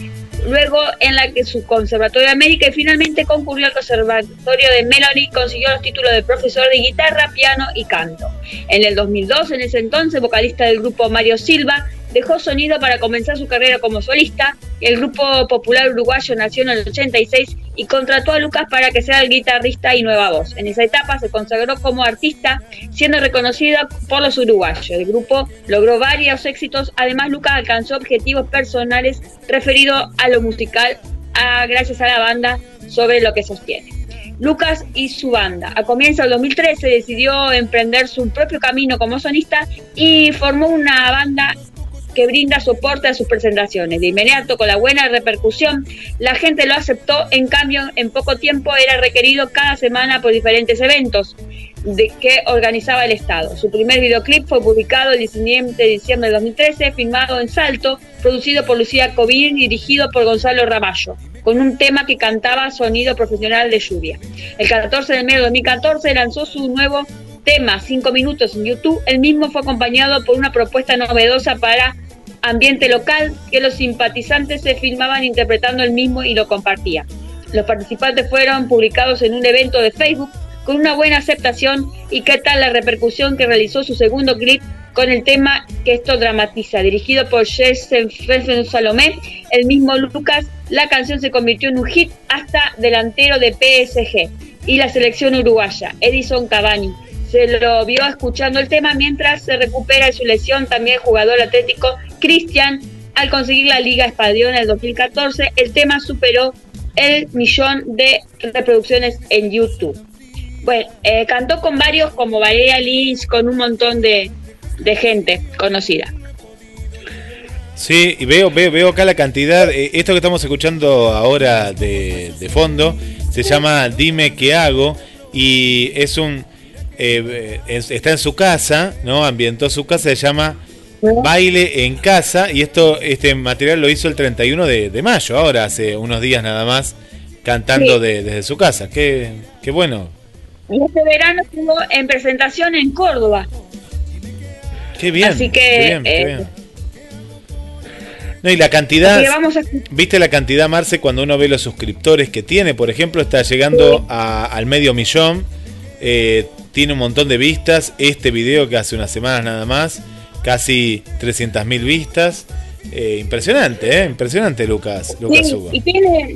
luego en la que su Conservatorio de América y finalmente concurrió al Conservatorio de Melody, consiguió los títulos de profesor de guitarra, piano y canto. En el 2002, en ese entonces, vocalista del grupo Mario Silva, dejó sonido para comenzar su carrera como solista el grupo popular uruguayo nació en el 86 y contrató a Lucas para que sea el guitarrista y nueva voz. En esa etapa se consagró como artista, siendo reconocida por los uruguayos. El grupo logró varios éxitos, además Lucas alcanzó objetivos personales referidos a lo musical a, gracias a la banda sobre lo que sostiene. Lucas y su banda. A comienzos del 2013 decidió emprender su propio camino como sonista y formó una banda que brinda soporte a sus presentaciones. De inmediato, con la buena repercusión, la gente lo aceptó, en cambio, en poco tiempo era requerido cada semana por diferentes eventos de que organizaba el Estado. Su primer videoclip fue publicado el 19 de diciembre de 2013, filmado en Salto, producido por Lucía Covín y dirigido por Gonzalo Ramallo, con un tema que cantaba Sonido Profesional de Lluvia. El 14 de enero de 2014 lanzó su nuevo tema, 5 minutos en YouTube. El mismo fue acompañado por una propuesta novedosa para ambiente local que los simpatizantes se filmaban interpretando el mismo y lo compartían. Los participantes fueron publicados en un evento de Facebook con una buena aceptación y qué tal la repercusión que realizó su segundo clip con el tema que esto dramatiza, dirigido por Jason Salomé, el mismo Lucas, la canción se convirtió en un hit hasta delantero de PSG y la selección uruguaya, Edison Cavani, se lo vio escuchando el tema mientras se recupera de su lesión también jugador atlético Cristian. Al conseguir la Liga Espadiona en el 2014, el tema superó el millón de reproducciones en YouTube. Bueno, eh, cantó con varios como Valeria Lynch, con un montón de, de gente conocida. Sí, y veo, veo, veo acá la cantidad. Eh, esto que estamos escuchando ahora de, de fondo se llama Dime qué hago y es un eh, está en su casa, ¿no? Ambientó su casa, se llama Baile en Casa y esto este material lo hizo el 31 de, de mayo, ahora hace unos días nada más, cantando de, desde su casa. Qué, qué bueno. Este verano estuvo en presentación en Córdoba. Qué bien. Así que... Qué bien, qué eh, bien. No, y la cantidad, viste la cantidad, Marce, cuando uno ve los suscriptores que tiene, por ejemplo, está llegando al medio millón, eh, tiene un montón de vistas. Este video que hace unas semanas nada más. Casi 300.000 vistas. Eh, impresionante, ¿eh? Impresionante, Lucas. Lucas Hugo. Y tiene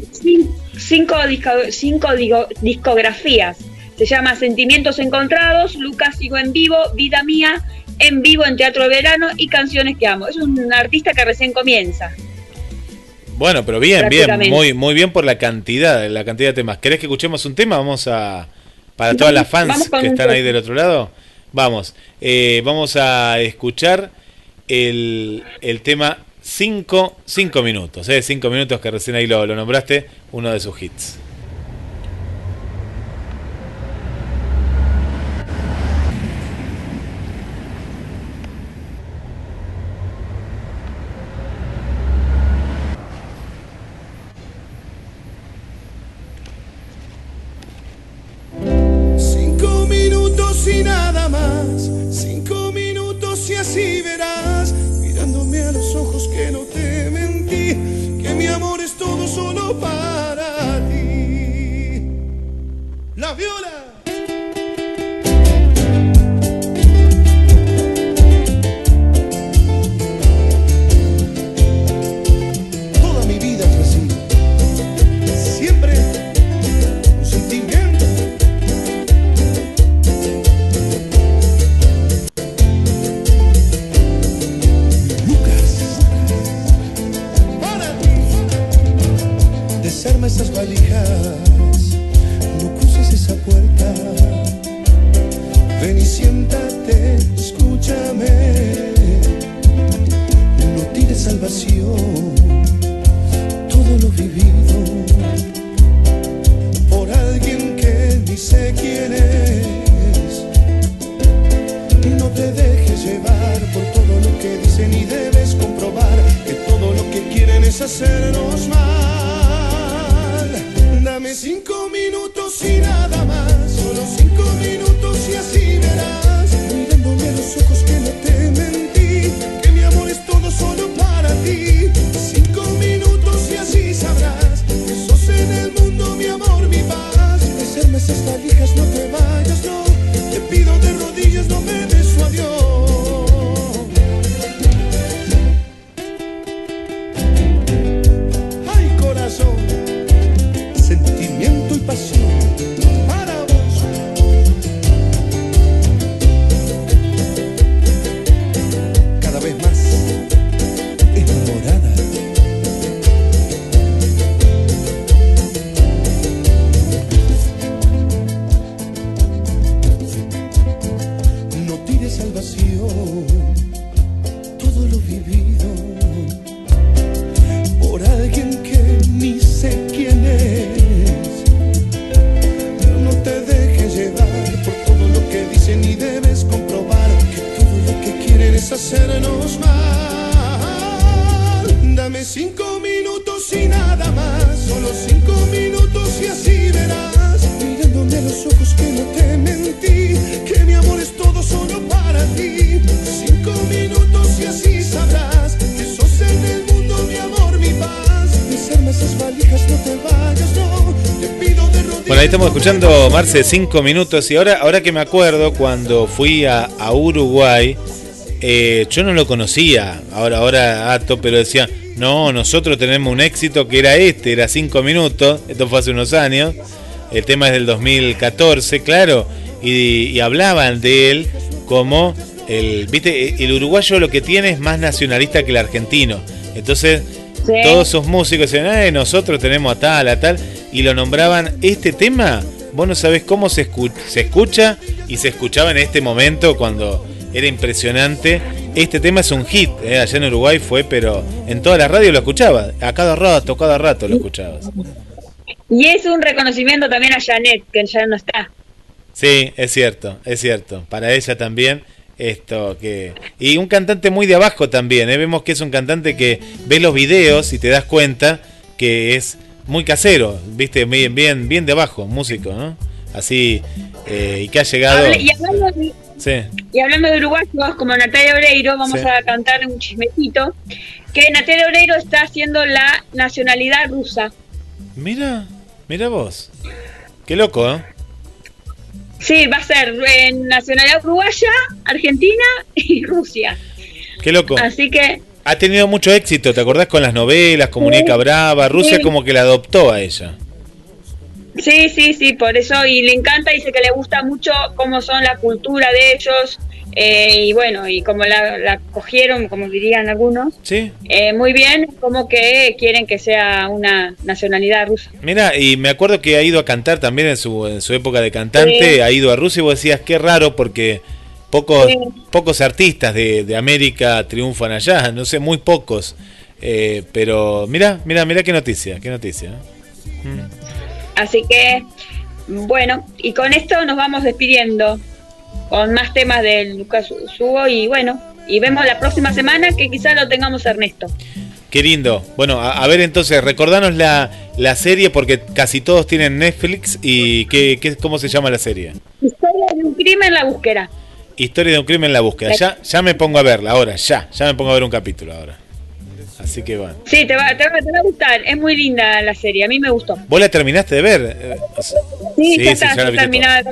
cinco, disco, cinco discografías. Se llama Sentimientos Encontrados, Lucas Sigo en Vivo, Vida Mía, En Vivo en Teatro de Verano y Canciones que Amo. Es un artista que recién comienza. Bueno, pero bien, bien, muy, muy bien por la cantidad, la cantidad de temas. ¿Querés que escuchemos un tema? Vamos a, para todas las fans que están ahí del otro lado, vamos, eh, vamos a escuchar el, el tema 5 cinco, cinco, minutos, 5 eh, minutos que recién ahí lo nombraste, uno de sus hits. Hacernos mal. Dame cinco minutos y nada más, solo cinco minutos y así verás. Mirándome a los ojos que no te mentí, que mi amor es todo solo para ti. Cinco minutos y así sabrás que sos en el mundo mi amor, mi paz. Desarma esas valijas, no te vayas, no. Te pido de rodillas. Bueno, ahí estamos escuchando Marce 5 minutos y ahora, ahora que me acuerdo, cuando fui a, a Uruguay, eh, yo no lo conocía, ahora, ahora Ato, pero decía, no, nosotros tenemos un éxito que era este, era 5 minutos, esto fue hace unos años, el tema es del 2014, claro, y, y hablaban de él como el, viste, el uruguayo lo que tiene es más nacionalista que el argentino, entonces Sí. todos sus músicos decían, "Ay, nosotros tenemos a tal, a tal, y lo nombraban, este tema, vos no sabés cómo se, escu- se escucha y se escuchaba en este momento cuando era impresionante. Este tema es un hit, eh, allá en Uruguay fue, pero en toda la radio lo escuchaba, a cada rato, cada rato lo escuchabas. Y es un reconocimiento también a Janet, que ya no está. Sí, es cierto, es cierto. Para ella también esto que y un cantante muy de abajo también. ¿eh? Vemos que es un cantante que ves los videos y te das cuenta que es muy casero, viste, bien, bien, bien de abajo, músico, ¿no? Así eh, y que ha llegado. Y, hablando Sí. y hablando de uruguayos como Natalia Oreiro, vamos Sí. a cantar un chismecito, que Natalia Oreiro está haciendo la nacionalidad rusa. Mira, mira vos. Qué loco, ¿eh? Sí, va a ser en nacionalidad uruguaya, Argentina y Rusia. Qué loco. Así que Ha tenido mucho éxito, ¿te acordás con las novelas, con Muñeca Brava? Rusia Sí. como que la adoptó a ella. Sí, sí, sí, por eso y le encanta, dice que le gusta mucho cómo son la cultura de ellos eh, y bueno, y cómo la, la cogieron, como dirían algunos. Sí. Eh, muy bien, como que quieren que sea una nacionalidad rusa. Mira, y me acuerdo que ha ido a cantar también en su, en su época de cantante, Sí. ha ido a Rusia y vos decías, qué raro porque pocos, Sí. pocos artistas de, de América triunfan allá, no sé, muy pocos. Eh, pero mira, mira, mira qué noticia, qué noticia. ¿eh? Mm. Así que, bueno, y con esto nos vamos despidiendo con más temas de Lucas Hugo y bueno, y vemos la próxima semana que quizás lo tengamos Ernesto. Qué lindo. Bueno, a, a ver entonces, recordanos la, la serie porque casi todos tienen Netflix y qué, qué, ¿cómo se llama la serie? Historia de un crimen, la búsqueda. Historia de un crimen en la búsqueda. Ya, ya me pongo a verla ahora, ya, ya me pongo a ver un capítulo ahora. Así que bueno. Sí, te va, te, va, te va a gustar, es muy linda la serie, a mí me gustó. ¿Vos la terminaste de ver? Sí, Sí, ya sí, está, ya ya terminada. La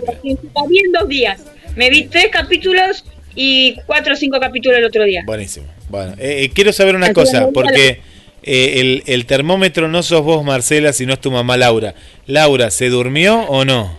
vi en dos días. Me vi tres capítulos y cuatro o cinco capítulos el otro día. Buenísimo. Bueno, eh, eh, quiero saber una Así cosa, que, porque eh, el, el termómetro no sos vos, Marcela, sino es tu mamá Laura. Laura, ¿se durmió o no?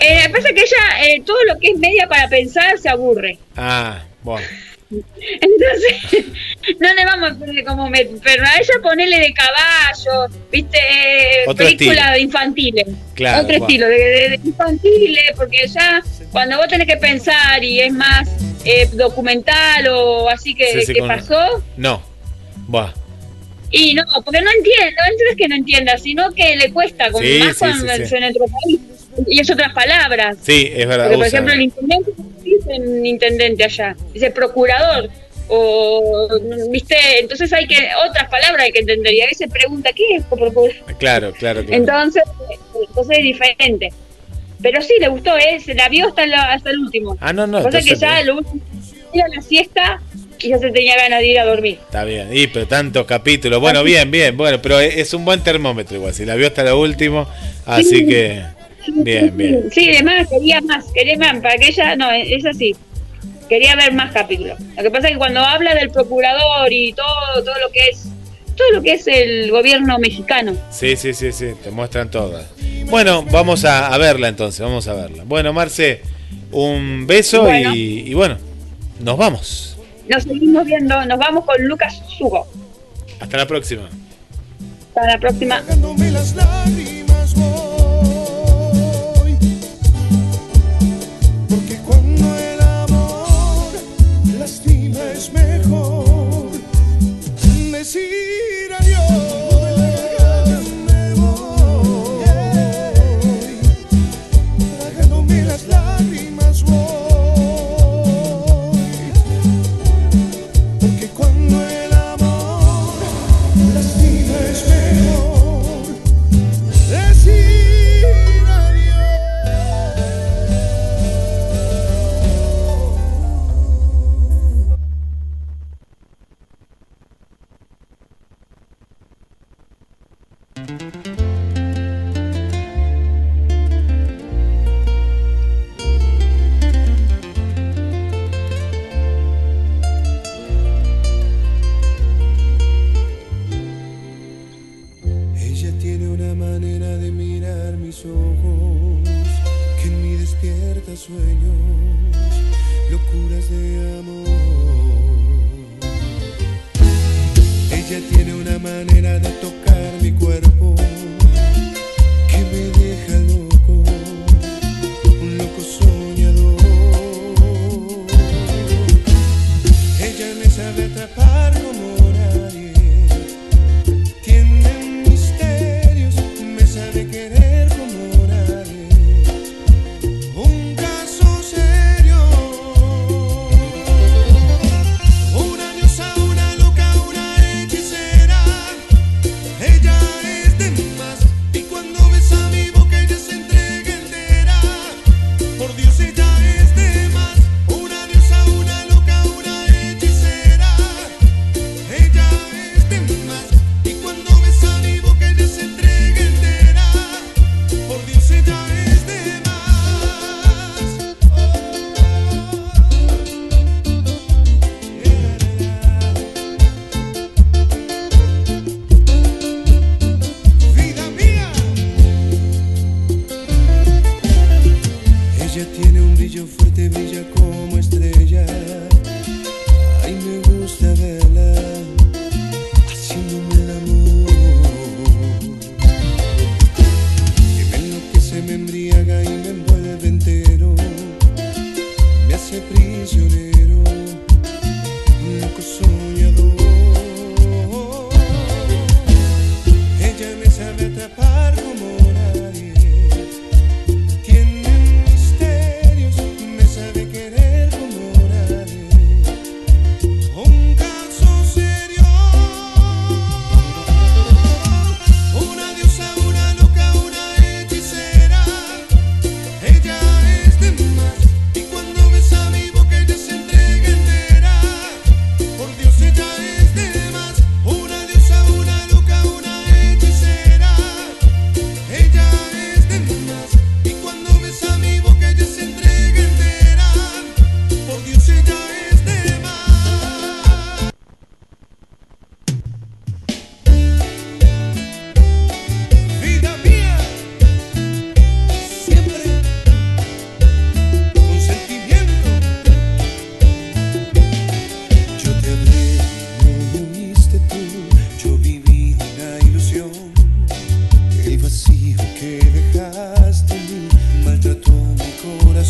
Eh, pasa que ella, todo lo que es media para pensar, se aburre. Ah, bueno. Entonces, no le vamos a poner como me, pero a ella ponerle de caballo, viste, Eh, Otro película estilo. de infantiles. Claro, Otro va. estilo, de, de- de infantiles, porque ya cuando vos tenés que pensar y es más eh, documental o así que, Sí, sí, que con- pasó, No. Buah. y no, porque no entiende, no es que no entienda, sino que le cuesta, Sí, más cuando en otro país. Y es otras palabras. Sí, es verdad. Porque, por usa- ejemplo, el intendente no dice intendente allá, dice procurador. O, ¿viste? Entonces hay que, otras palabras hay que entender. Y a veces pregunta, ¿qué es procurador? Claro, claro, claro. Entonces, entonces es diferente. Pero sí, le gustó, ¿eh? se la vio hasta, la- hasta el último. Ah, no, no. Cosa que ya lo último era la siesta y ya se tenía ganas de ir a dormir. Está bien. Y pero tantos capítulos. Bueno, bien, bien. Bueno, pero es es un buen termómetro igual. Si la vio hasta lo último. Así Sí. que. Bien, bien. Sí, además quería más, quería más, para que ella, no, es así. Quería ver más capítulos. Lo que pasa es que cuando habla del procurador y todo, todo lo que es, todo lo que es el gobierno mexicano. Sí, sí, sí, sí. Te muestran todas. Bueno, vamos a, a verla entonces. Vamos a verla. Bueno, Marce, un beso Bueno. Y, y bueno, nos vamos. Nos seguimos viendo, nos vamos con Lucas Sugo. Hasta la próxima. Hasta la próxima. Decir Ella tiene una manera de mirar mis ojos que en mí despierta sueños, locuras de amor. Ella tiene una manera de tocar mi cuerpo que me deja loco, un loco soñador. Ella me sabe atrapar como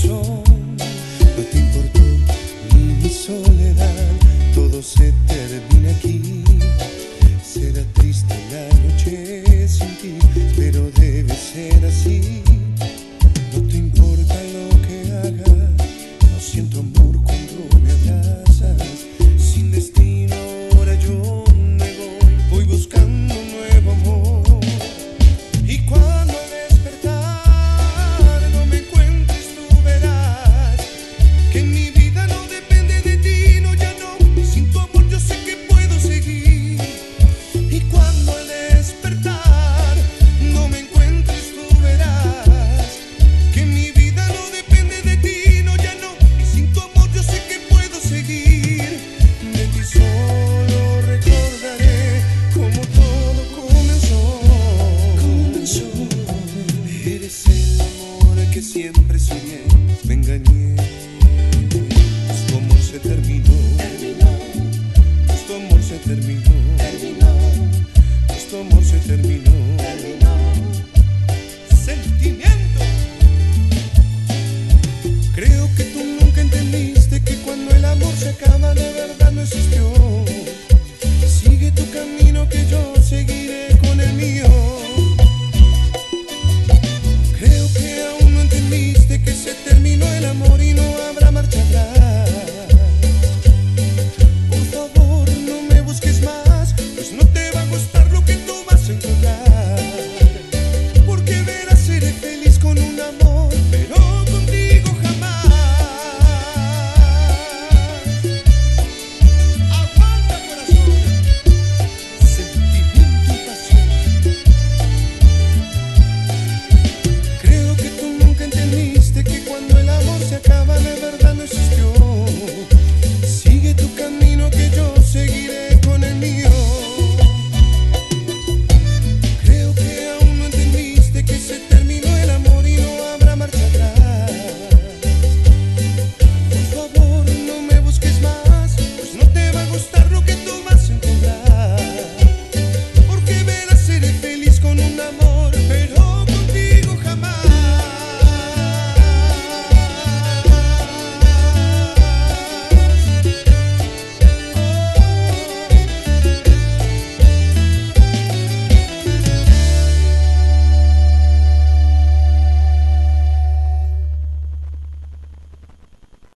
说。